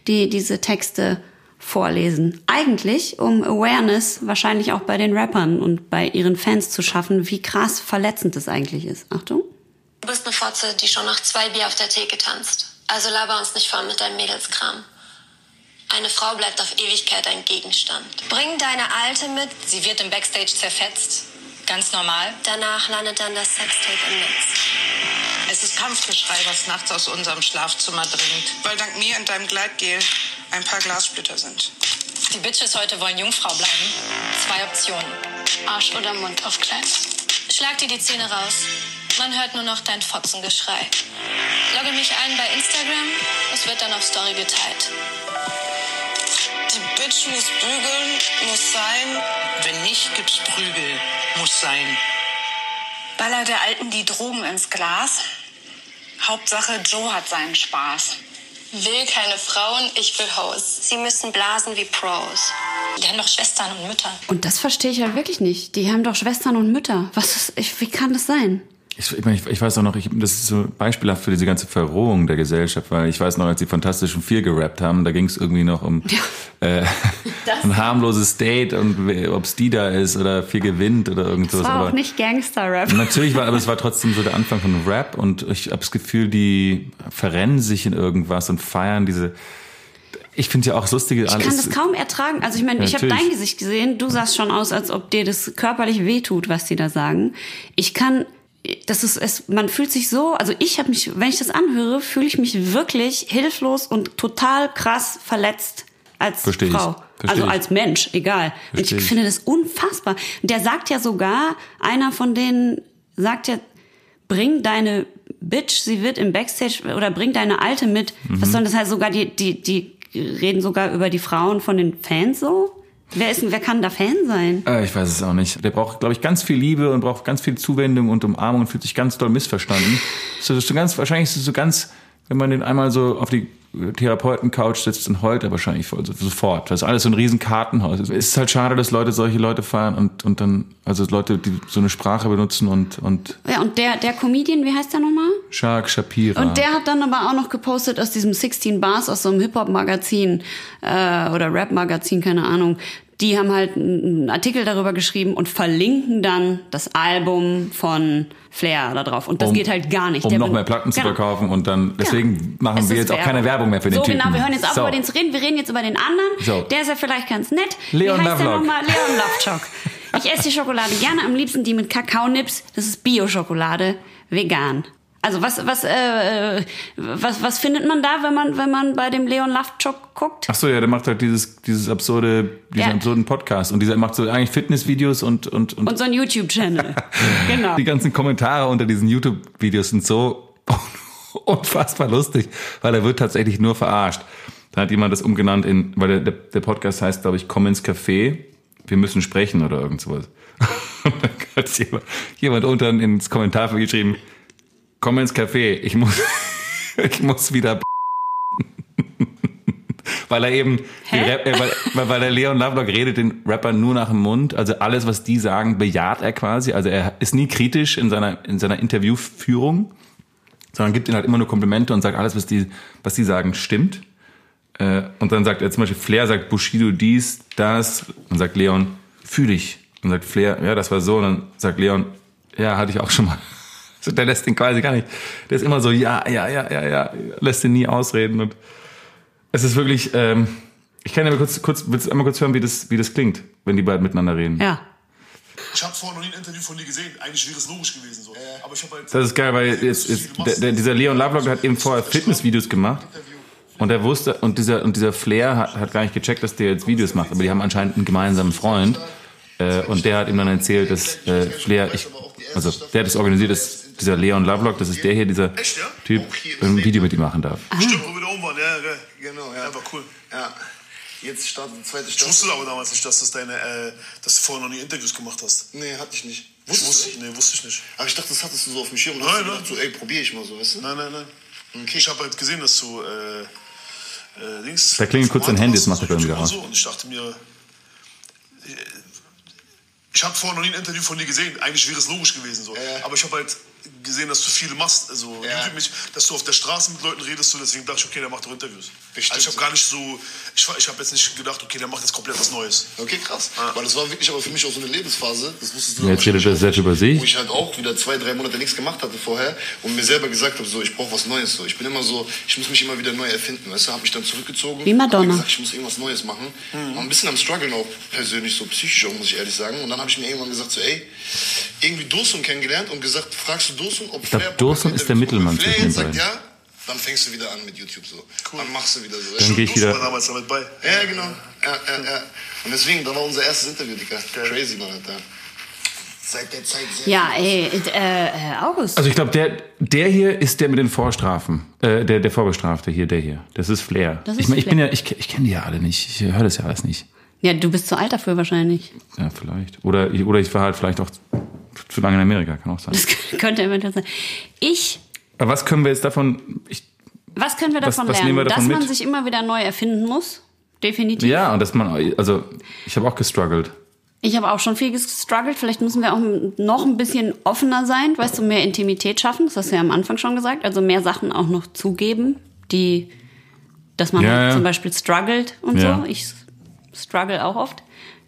die diese Texte vorlesen. Eigentlich, um Awareness wahrscheinlich auch bei den Rappern und bei ihren Fans zu schaffen, wie krass verletzend das eigentlich ist. Achtung.
Du bist eine Fotze, die schon nach zwei Bier auf der Theke tanzt. Also laber uns nicht voll mit deinem Mädelskram. Eine Frau bleibt auf Ewigkeit ein Gegenstand. Bring deine Alte mit.
Sie wird im Backstage zerfetzt. Ganz normal.
Danach landet dann das Sextape im Netz.
Es ist Kampfgeschrei, was nachts aus unserem Schlafzimmer dringt. Weil dank mir und deinem Gleitgel ein paar Glassplitter sind.
Die Bitches heute wollen Jungfrau bleiben. Zwei Optionen.
Arsch oder Mund aufkleiden.
Schlag dir die Zähne raus. Man hört nur noch dein Fotzengeschrei. Logge mich ein bei Instagram. Es wird dann auf Story geteilt.
Die Bitch muss bügeln, muss sein. Wenn nicht, gibt's Prügel. Muss sein.
Baller der Alten die Drogen ins Glas. Hauptsache Joe hat seinen Spaß.
Will keine Frauen, ich will Haus.
Sie müssen blasen wie Pros.
Die haben doch Schwestern und Mütter.
Und das verstehe ich ja wirklich nicht. Die haben doch Schwestern und Mütter. Was ist, ich, wie kann das sein?
Ich, ich, meine, ich, ich weiß auch noch, ich, das ist so beispielhaft für diese ganze Verrohung der Gesellschaft, weil ich weiß noch, als die Fantastischen Vier gerappt haben, da ging es irgendwie noch um äh, ein harmloses Date und ob es die da ist oder viel gewinnt oder
Das
irgendwas.
war auch
aber
nicht Gangster-Rap.
Natürlich war, aber es war trotzdem so der Anfang von Rap und ich habe das Gefühl, die verrennen sich in irgendwas und feiern diese. Ich finde ja auch das Lustige
Ich kann das kaum ertragen. Also ich meine,
Ja,
ich habe dein Gesicht gesehen. Du sahst schon aus, als ob dir das körperlich wehtut, was die da sagen. Ich kann, das ist es. Man fühlt sich so. Also ich habe mich, wenn ich das anhöre, fühle ich mich wirklich hilflos und total krass verletzt als
Versteh.
Frau. Also als Mensch, egal. Und ich
ich.
finde das unfassbar. Der sagt ja sogar, einer von denen sagt ja, bring deine Bitch, sie wird im Backstage oder bring deine Alte mit.
Mhm.
Was soll das heißt? Sogar die, die, die reden sogar über die Frauen von den Fans so? Wer ist, wer kann da Fan sein?
Äh, ich weiß es auch nicht. Der braucht, glaube ich, ganz viel Liebe und braucht ganz viel Zuwendung und Umarmung und fühlt sich ganz doll missverstanden. So, so ganz, wahrscheinlich ist es so ganz, wenn man den einmal so auf die Therapeuten-Couch sitzt, dann heult er wahrscheinlich voll, so, sofort. Das ist alles so ein riesen Kartenhaus. Es ist halt schade, dass Leute solche Leute feiern und, und dann, also Leute, die so eine Sprache benutzen und, und
Ja, und der, der Comedian, wie heißt der nochmal?
Shark Shapira.
Und der hat dann aber auch noch gepostet aus diesem 16 Bars, aus so einem Hip-Hop-Magazin äh, oder Rap-Magazin, keine Ahnung. Die haben halt einen Artikel darüber geschrieben und verlinken dann das Album von Flair da drauf. Und das
Um-
geht halt gar nicht.
um
Der
noch mehr Platten zu
Genau.
verkaufen und dann, deswegen machen
Es
wir jetzt auch keine Werbung mehr für den
so,
Typen.
genau, wir hören jetzt auf,
So.
über den zu reden. Wir reden jetzt über den anderen.
So.
Der ist ja vielleicht ganz nett.
Leon
Wie heißt der nochmal? Leon Lovechock. Ich esse die Schokolade gerne, am liebsten die mit Kakaonips. Das ist Bio-Schokolade, vegan. Also was, was, äh, was, was findet man da, wenn man, wenn man bei dem Leon Lovechock guckt?
Ach so, ja, der macht halt dieses, dieses absurde, diesen
Ja.
absurden Podcast. Und dieser macht so eigentlich Fitnessvideos und, und, und,
Und so ein YouTube-Channel. genau.
die ganzen Kommentare unter diesen YouTube-Videos sind so unfassbar lustig, weil er wird tatsächlich nur verarscht. Da hat jemand das umgenannt in, weil der, der, der Podcast heißt, glaube ich, Komm ins Café, wir müssen sprechen oder irgend sowas. Und dann hat jemand, jemand unten ins Kommentarfeld geschrieben, komm ins Café, ich muss, ich muss wieder weil er eben, Rap, äh, weil, weil, der Leon Lovelock redet den Rappern nur nach dem Mund. Also alles, was die sagen, bejaht er quasi. Also er ist nie kritisch in seiner, in seiner Interviewführung, sondern gibt ihnen halt immer nur Komplimente und sagt alles, was die, was die sagen, stimmt. Äh, und dann sagt er zum Beispiel, Flair sagt Bushido dies, das. Und sagt Leon, fühl ich. Und sagt Flair, ja, das war so. Und dann sagt Leon, ja, hatte ich auch schon mal. Also der lässt den quasi gar nicht. Der ist immer so, ja, ja, ja, ja, ja, lässt den nie ausreden. Und es ist wirklich, ähm, ich kann ja mal kurz, kurz, willst du einmal kurz hören, wie das, wie das klingt, wenn die beiden miteinander reden?
Ja.
Ich habe vorher noch nie ein Interview von dir gesehen. Eigentlich wäre es logisch gewesen so. Aber ich habe halt.
Das ist geil, weil jetzt, jetzt, der, der, dieser Leon Lovelock hat eben vorher Fitnessvideos gemacht. Und er wusste, und dieser, und dieser Flair hat, hat gar nicht gecheckt, dass der jetzt Videos macht. Aber die haben anscheinend einen gemeinsamen Freund. Äh, und der hat ihm dann erzählt, dass äh, Flair, ich, also der hat es organisiert, dass dieser Leon Lovelock, das ist der hier, dieser Typ, ein Video mit ihm machen darf.
Stimmt, wo wir da oben waren, ja.
Genau, ja.
Ja, war cool.
Ja. Jetzt startet die zweite
Ich
Staffel.
wusste aber damals nicht, dass, das deine, äh, dass du vorher noch nie Interviews gemacht hast.
Nee, hatte ich nicht.
Ich wusste, nee, wusste ich nicht.
Aber ich dachte, das hattest du so auf dem Schirm. Und
Nein,
hast
nein.
gedacht, so, ey, probier ich mal so, weißt du?
Nein, nein, nein. Ich habe halt gesehen, dass du äh, äh, Dings.
Da klingelt kurz dein Handy, das macht er dann wieder
und
aus.
so. Und ich dachte mir, äh, ich habe vorher noch nie ein Interview von dir gesehen. Eigentlich wäre es logisch gewesen so. Aber ich habe halt gesehen, dass du viele machst. Also YouTube mich, dass du auf der Straße mit Leuten redest. So, deswegen dachte ich, okay, der macht doch Interviews. Also ich habe gar nicht so, ich, war- ich habe jetzt nicht gedacht, okay, der macht jetzt komplett was Neues.
Okay, krass. Weil das war wirklich aber für mich auch so eine Lebensphase. Das wusstest du
Und jetzt redet er selbst über
Wo
sich.
ich halt auch wieder zwei, drei Monate nichts gemacht hatte vorher und mir selber gesagt habe, so, ich brauche was Neues. So. Ich bin immer so, ich muss mich immer wieder neu erfinden. Weißt du, habe mich dann zurückgezogen.
Wie Madonna.
Gesagt, ich muss irgendwas Neues machen. War ein bisschen am struggeln auch persönlich, so psychisch auch, muss ich ehrlich sagen. Und dann habe ich mir irgendwann gesagt, so, ey, irgendwie Dosun kennengelernt und gesagt, fragst du Dosun, ob
Ich glaube, Dosun ist der Mittelmann zwischen den
jetzt sagt
beiden.
ja, dann fängst du wieder an mit YouTube so. Dann machst du wieder so.
Dann gehe ich wieder.
damals damit bei.
Ja, genau. Ja, ja, ja. Und deswegen, da war unser erstes Interview, Digga. Crazy, Mann, Alter. Seit der Zeit sehr
Ja, ey, äh, äh, August.
Also ich glaube, der, der hier ist der mit den Vorstrafen. Äh, der, der Vorbestrafte hier, der hier. Das ist Flair.
Das
ich
ist
mein, ich bin
Flair.
ja, ich, ich kenne die ja alle nicht. Ich höre das ja alles nicht.
Ja, du bist zu alt dafür wahrscheinlich.
Ja, vielleicht. Oder ich, oder ich war halt vielleicht auch zu lange in Amerika, kann auch sein.
Das könnte eventuell sein. Ich,
Aber was können wir jetzt davon. Ich,
was können wir
Was-
davon
was
lernen?
nehmen wir davon
Dass man
mit?
sich immer wieder neu erfinden muss. Definitiv.
ja, und dass man. Also, ich habe auch gestruggelt.
Ich habe auch schon viel gestruggelt. Vielleicht müssen wir auch noch ein bisschen offener sein, weißt du, mehr Intimität schaffen. Das hast du ja am Anfang schon gesagt. Also mehr Sachen auch noch zugeben, die, dass man
Ja,
halt
ja.
zum Beispiel struggelt und
Ja.
so. Ich struggle auch oft.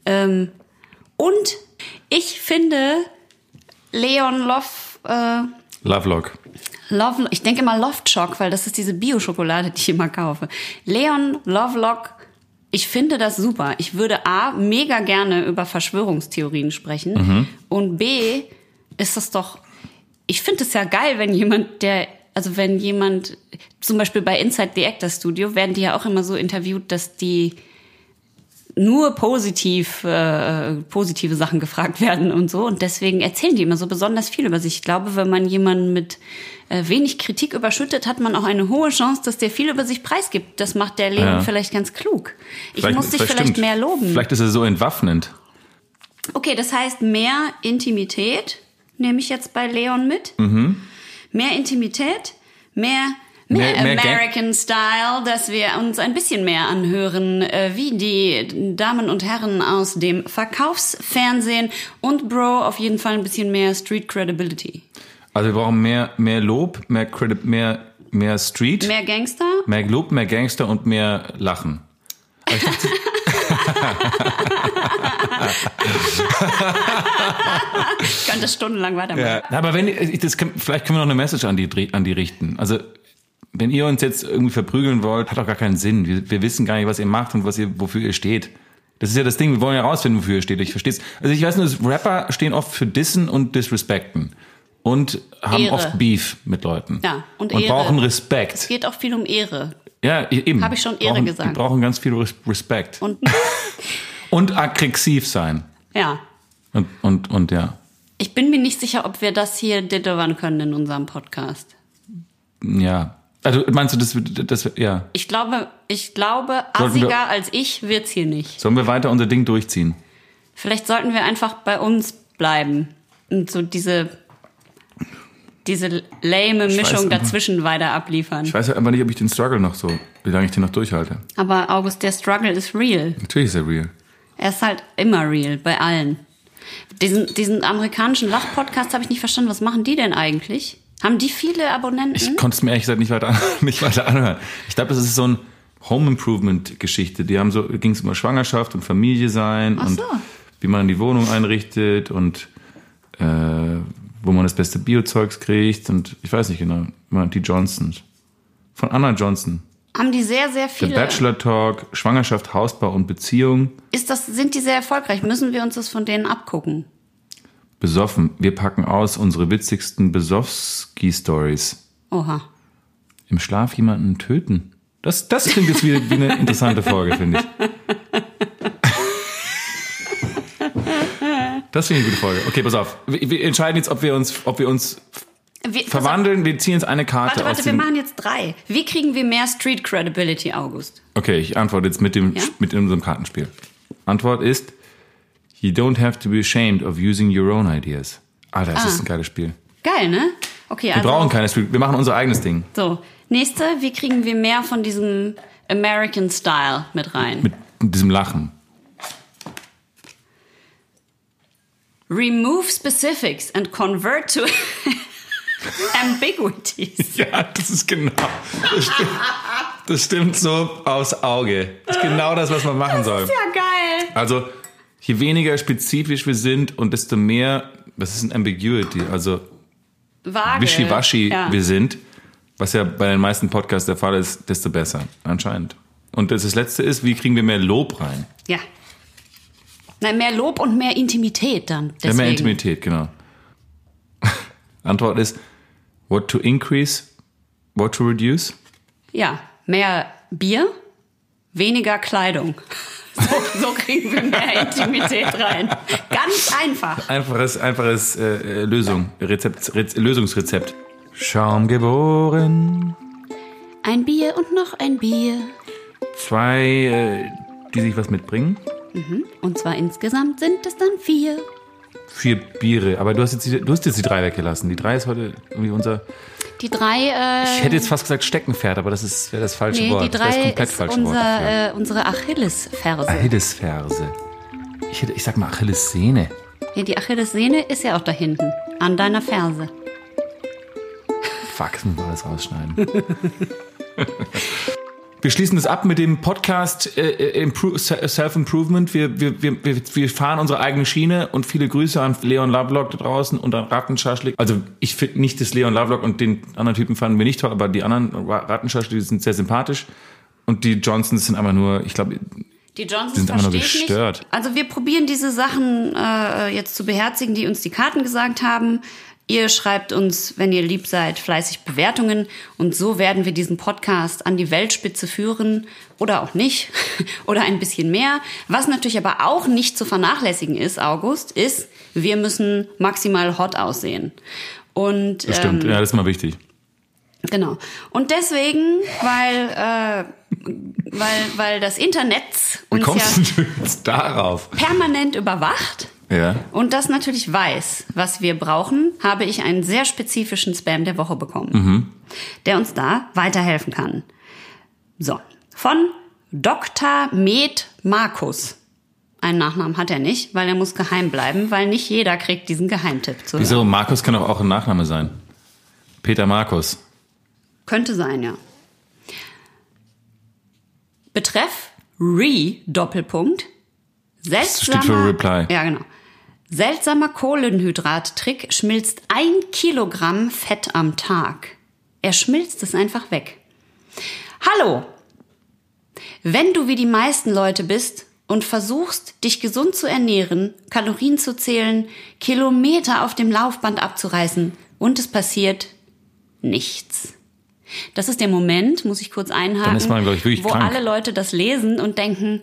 Ähm, und ich finde Leon Love, äh,
Lovelock.
Love, ich denke immer Loft Shock, weil das ist diese Bio-Schokolade, die ich immer kaufe. Leon Lovelock, ich finde das super. Ich würde A, mega gerne über Verschwörungstheorien sprechen.
Mhm.
Und B, ist das doch, ich finde es ja geil, wenn jemand, der, also wenn jemand, zum Beispiel bei Inside the Actor Studio, werden die ja auch immer so interviewt, dass die nur positiv, äh, positive Sachen gefragt werden und so. Und deswegen erzählen die immer so besonders viel über sich. Ich glaube, wenn man jemanden mit äh, wenig Kritik überschüttet, hat man auch eine hohe Chance, dass der viel über sich preisgibt. Das macht der Leon
Ja.
vielleicht ganz klug. Ich
Vielleicht-
muss dich vielleicht
stimmt.
mehr loben.
Vielleicht ist er so entwaffnend.
Okay, das heißt mehr Intimität, nehme ich jetzt bei Leon mit.
Mhm.
Mehr Intimität, mehr, mehr,
Mehr- mehr Gang-
American Style, dass wir uns ein bisschen mehr anhören, äh, wie die Damen und Herren aus dem Verkaufsfernsehen und Bro auf jeden Fall ein bisschen mehr Street Credibility.
Also wir brauchen mehr, mehr Lob, mehr Credit, mehr, mehr Street,
Mehr Gangster?
mehr Lob, mehr Gangster und mehr Lachen. Ich dachte,
Ich könnte stundenlang weitermachen.
Ja, aber wenn das vielleicht können wir noch eine Message an die an die richten. Also wenn ihr uns jetzt irgendwie verprügeln wollt, hat doch gar keinen Sinn. Wir, wir wissen gar nicht, was ihr macht und was ihr wofür ihr steht. Das ist ja das Ding, wir wollen ja rausfinden, wofür ihr steht. Ich verstehe Also ich weiß nur, Rapper stehen oft für Dissen und Disrespekten und haben
Ehre.
oft Beef mit Leuten.
Ja, und
und
Ehre.
brauchen
Es
Respekt.
geht auch viel um Ehre.
Ja, e- eben.
Hab ich schon Ehre
brauchen,
gesagt.
Die brauchen ganz viel Res- Respekt.
Und
Und aggressiv sein.
ja,
Und, und, und ja.
ich bin mir nicht sicher, ob wir das hier delivern können in unserem Podcast.
Ja. Also meinst du, das, wird- das, ja.
Ich glaube, ich glaube,
wir-
assiger als ich wird's hier nicht.
Sollen wir weiter unser Ding durchziehen?
Vielleicht sollten wir einfach bei uns bleiben und so diese diese lame
Ich
Mischung
einfach-
dazwischen weiter abliefern.
Ich weiß ja einfach nicht, ob ich den Struggle noch so, wie lange ich den noch durchhalte.
Aber August, der Struggle ist real.
Natürlich ist er real.
Er ist halt immer real bei allen. Diesen, diesen amerikanischen Lach-Podcast habe ich nicht verstanden. Was machen die denn eigentlich? Haben die viele Abonnenten?
Ich konnte es mir ehrlich gesagt nicht weiter, nicht weiter anhören. Ich glaube, das ist so ein Home Improvement Geschichte. Die haben so, ging es um Schwangerschaft und Familie sein
Ach
und
so.
wie man die Wohnung einrichtet und äh, wo man das beste Biozeugs kriegt und ich weiß nicht genau, die Johnsons. Von Anna Johnson.
Haben die sehr, sehr
Der
viele.
Bachelor Talk, Schwangerschaft, Hausbau und Beziehung.
Ist das, sind die sehr erfolgreich? Müssen wir uns das von denen abgucken?
Besoffen. Wir packen aus unsere witzigsten Besowski-Stories.
Oha.
Im Schlaf jemanden töten. Das, das klingt jetzt wie, wie eine interessante Folge, finde ich. Das finde ich eine gute Folge. Okay, pass auf. Wir, wir entscheiden jetzt, ob wir uns, ob wir uns
Wir,
verwandeln. Wir ziehen jetzt eine Karte
Warte, warte,
aus
wir
dem.
machen jetzt drei. Wie kriegen wir mehr Street Credibility, August?
Okay, ich antworte jetzt mit dem
Ja?
mit unserem Kartenspiel. Antwort ist: You don't have to be ashamed of using your own ideas. Alter, das
Ah.
ist ein geiles Spiel.
Geil, ne? Okay,
Wir
also.
brauchen keine Street. Wir machen unser eigenes Ding.
So, nächste, wie kriegen wir mehr von diesem American Style mit rein?
Mit diesem Lachen.
Remove specifics and convert to ambiguities.
Ja, das ist genau. Das stimmt, das stimmt so aufs Auge. Das ist genau das, was man machen soll.
Ja, geil.
Also, je weniger spezifisch wir sind und desto mehr, das ist ein Ambiguity, also
Vage.
wischiwaschi
Ja.
wir sind, was ja bei den meisten Podcasts der Fall ist, desto besser, anscheinend. Und das, das Letzte ist, wie kriegen wir mehr Lob rein?
Ja. Nein, mehr Lob und mehr Intimität dann.
Ja,
Deswegen.
mehr Intimität, genau. Antwort ist, what to increase, what to reduce?
Ja, mehr Bier, weniger Kleidung. So, so kriegen wir mehr Intimität rein. Ganz einfach.
Einfaches, einfaches äh, äh, Lösung, Rezept, Rez, Lösungsrezept. Schaum geboren.
Ein Bier und noch ein Bier.
Zwei, äh, die sich was mitbringen.
Mhm. Und zwar insgesamt sind es dann vier.
Vier Biere. Aber du hast jetzt die, du hast jetzt die drei weggelassen. Die drei ist heute irgendwie unser.
Die drei. Äh,
Ich hätte jetzt fast gesagt Steckenpferd, aber das ist wäre das falsche
nee,
Wort.
die
das wäre das
drei
komplett
ist
falsche Wort.
unser, äh, unsere Achillesferse.
Achillesferse. Ich, hätte, ich sag mal Achillessehne.
Ja, die Achillessehne ist ja auch da hinten, an deiner Ferse.
Fuck, das muss man alles rausschneiden. Wir schließen das ab mit dem Podcast äh, äh, Impro- Self-Improvement. Wir, wir, wir, wir- fahren unsere eigene Schiene und viele Grüße an Leon Lovelock da draußen und an Rattenschaschlik. Also ich finde nicht, dass Leon Lovelock und den anderen Typen fanden wir nicht toll, aber die anderen Ra- Rattenschaschlik sind sehr sympathisch. Und die Johnsons sind einfach nur, ich glaube,
Die Johnsons
sind einfach nur gestört.
Nicht. Also wir probieren diese Sachen äh, jetzt zu beherzigen, die uns die Karten gesagt haben. Ihr schreibt uns, wenn ihr lieb seid, fleißig Bewertungen und so werden wir diesen Podcast an die Weltspitze führen oder auch nicht oder ein bisschen mehr. Was natürlich aber auch nicht zu vernachlässigen ist, August, ist, wir müssen maximal hot aussehen. Und
das stimmt.
ähm,
ja, das ist mal wichtig.
Genau. Und deswegen, weil, äh, weil, weil das Internet uns ja
darauf?
permanent überwacht
Ja.
und das natürlich weiß, was wir brauchen, habe ich einen sehr spezifischen Spam der Woche bekommen,
Mhm.
der uns da weiterhelfen kann. So, von Dr. Med Markus. Einen Nachnamen hat er nicht, weil er muss geheim bleiben, weil nicht jeder kriegt diesen Geheimtipp zu hören.
Wieso? Markus kann doch auch ein Nachname sein. Peter Markus.
Könnte sein, ja. Betreff Re Doppelpunkt. Seltsamer,
steht für Reply.
Ja, genau. Seltsamer Kohlenhydrattrick schmilzt ein Kilogramm Fett am Tag. Er schmilzt es einfach weg. Hallo! Wenn du wie die meisten Leute bist und versuchst, dich gesund zu ernähren, Kalorien zu zählen, Kilometer auf dem Laufband abzureißen und es passiert nichts. Das ist der Moment, muss ich kurz einhaken,
man, ich,
wo
krank.
alle Leute das lesen und denken,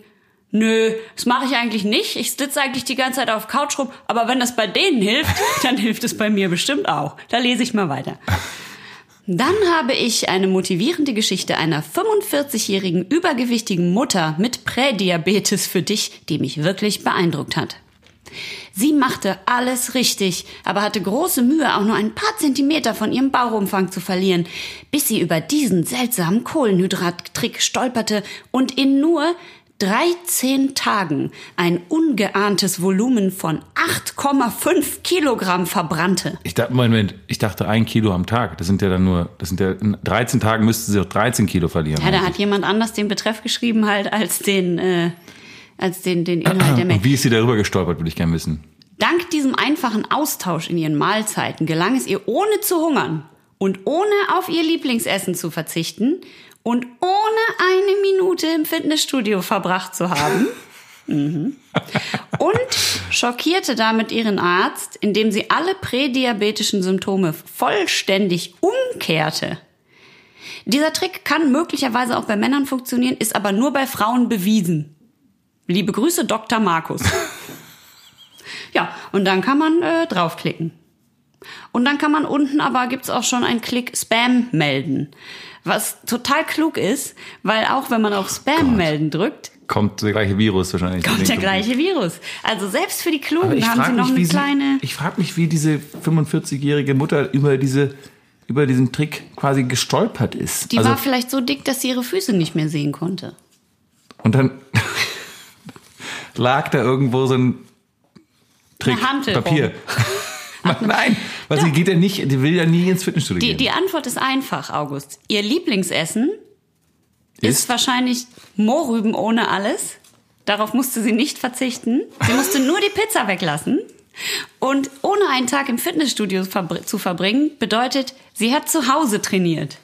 nö, das mache ich eigentlich nicht. Ich sitze eigentlich die ganze Zeit auf Couch rum, aber wenn das bei denen hilft, dann hilft es bei mir bestimmt auch. Da lese ich mal weiter. Dann habe ich eine motivierende Geschichte einer 45-jährigen übergewichtigen Mutter mit Prädiabetes für dich, die mich wirklich beeindruckt hat. Sie machte alles richtig, aber hatte große Mühe, auch nur ein paar Zentimeter von ihrem Bauchumfang zu verlieren, bis sie über diesen seltsamen Kohlenhydrattrick stolperte und in nur 13 Tagen ein ungeahntes Volumen von 8,5 Kilogramm verbrannte.
Ich dachte, Moment, ich dachte ein Kilo am Tag. Das sind ja dann nur, das sind ja, in 13 Tagen müssten sie auch 13 Kilo verlieren.
Ja, da hat jemand anders den Betreff geschrieben halt als den, äh, als den, den Inhalt der Mail.
Und wie ist sie darüber gestolpert, würde ich gerne wissen.
Dank diesem einfachen Austausch in ihren Mahlzeiten gelang es ihr, ohne zu hungern und ohne auf ihr Lieblingsessen zu verzichten und ohne eine Minute im Fitnessstudio verbracht zu haben. Mhm. Und schockierte damit ihren Arzt, indem sie alle prädiabetischen Symptome vollständig umkehrte. Dieser Trick kann möglicherweise auch bei Männern funktionieren, ist aber nur bei Frauen bewiesen. Liebe Grüße, Dr. Markus. Ja, und dann kann man äh, draufklicken. Und dann kann man unten aber gibt's auch schon einen Klick Spam melden. Was total klug ist, weil auch wenn man auf Spam melden drückt,
Kommt der gleiche Virus wahrscheinlich.
kommt der gleiche Virus. Also selbst für die Klugen haben sie noch
mich,
eine
wie sie,
kleine.
ich frage mich, wie diese 45-jährige Mutter über diese, über diesen Trick quasi gestolpert ist.
Die
also,
war vielleicht so dick, dass sie ihre Füße nicht mehr sehen konnte.
und dann lag da irgendwo so ein Trick, Papier. Nein, weil sie geht ja nicht, die will ja nie ins Fitnessstudio
Die,
gehen.
die Antwort ist einfach, August. Ihr Lieblingsessen ist,
Ist?
wahrscheinlich Mohrrüben ohne alles. Darauf musste sie nicht verzichten. Sie musste nur die Pizza weglassen. Und ohne einen Tag im Fitnessstudio verbr- zu verbringen, bedeutet, sie hat zu Hause trainiert.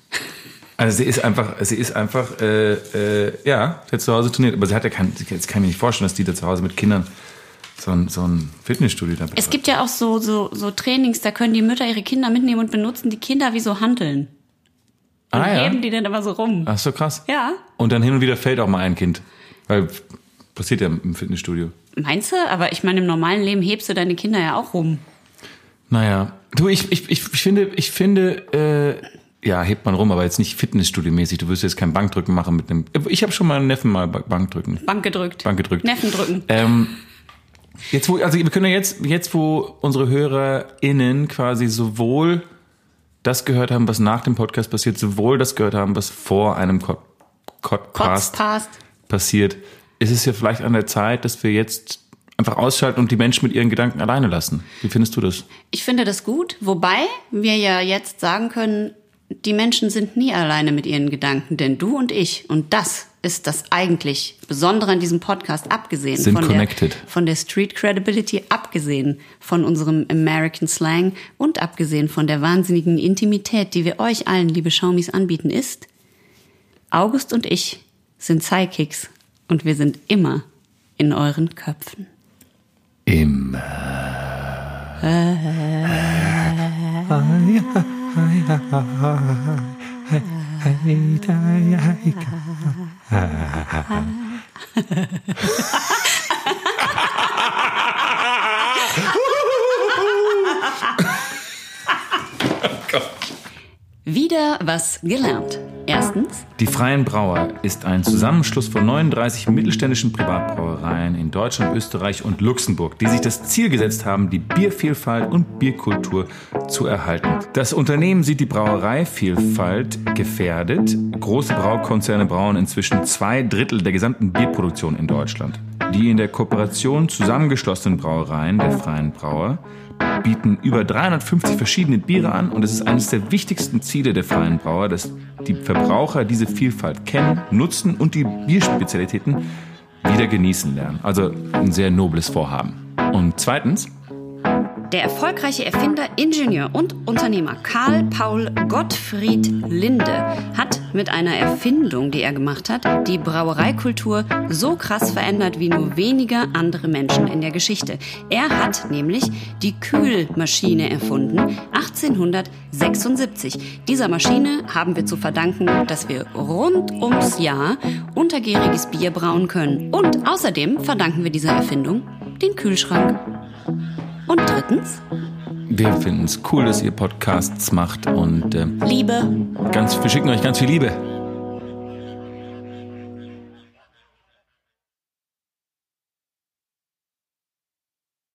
Also sie ist einfach, sie ist einfach, äh, äh, ja, sie hat zu Hause trainiert, aber sie hat ja kein, jetzt kann ich mir nicht vorstellen, dass die da zu Hause mit Kindern so ein, so ein Fitnessstudio da
Es gibt ja auch so, so, so Trainings, da können die Mütter ihre Kinder mitnehmen und benutzen die Kinder wie so Hanteln. Und
Ah, ja.
heben die dann immer so rum.
Ach so krass.
Ja.
Und dann hin und wieder fällt auch mal ein Kind. Weil passiert ja im Fitnessstudio.
Meinst du? Aber ich meine, im normalen Leben hebst du deine Kinder ja auch rum.
Naja. Du, ich, ich, ich, finde, ich finde, äh, ja, hebt man rum, aber jetzt nicht Fitnessstudio-mäßig. Du wirst jetzt kein Bankdrücken machen mit einem. Ich habe schon mal einen Neffen mal Ba- Bankdrücken.
Bank gedrückt.
Bank gedrückt.
Neffen drücken.
Ähm, jetzt wo, also wir können ja jetzt, jetzt wo unsere HörerInnen quasi sowohl das gehört haben, was nach dem Podcast passiert, sowohl das gehört haben, was vor einem
Podcast.
passiert, ist es ja vielleicht an der Zeit, dass wir jetzt einfach ausschalten und die Menschen mit ihren Gedanken alleine lassen. Wie findest du das?
Ich finde das gut, wobei wir ja jetzt sagen können, die Menschen sind nie alleine mit ihren Gedanken, denn du und ich, und das ist das eigentlich Besondere an diesem Podcast, abgesehen
Sind
von
connected.
der, von der Street Credibility, abgesehen von unserem American Slang und abgesehen von der wahnsinnigen Intimität, die wir euch allen, liebe Schaumis, anbieten, ist, August und ich sind Sidekicks und wir sind immer in euren Köpfen.
Immer.
Wieder was gelernt. Erstens,
Die Freien Brauer ist ein Zusammenschluss von 39 mittelständischen Privatbrauereien in Deutschland, Österreich und Luxemburg, die sich das Ziel gesetzt haben, die Biervielfalt und Bierkultur zu erhalten. Das Unternehmen sieht die Brauereivielfalt gefährdet. Große Braukonzerne brauen inzwischen zwei Drittel der gesamten Bierproduktion in Deutschland. Die in der Kooperation zusammengeschlossenen Brauereien der Freien Brauer bieten über 350 verschiedene Biere an und es ist eines der wichtigsten Ziele der freien Brauer, dass die Verbraucher diese Vielfalt kennen, nutzen und die Bierspezialitäten wieder genießen lernen. Also ein sehr nobles Vorhaben. Und zweitens,
Der erfolgreiche Erfinder, Ingenieur und Unternehmer Karl Paul Gottfried Linde hat mit einer Erfindung, die er gemacht hat, die Brauereikultur so krass verändert wie nur wenige andere Menschen in der Geschichte. Er hat nämlich die Kühlmaschine erfunden, 1876. Dieser Maschine haben wir zu verdanken, dass wir rund ums Jahr untergäriges Bier brauen können. Und außerdem verdanken wir dieser Erfindung den Kühlschrank. Und drittens,
wir finden es cool, dass ihr Podcasts macht und äh,
Liebe.
ganz, wir schicken euch ganz viel Liebe.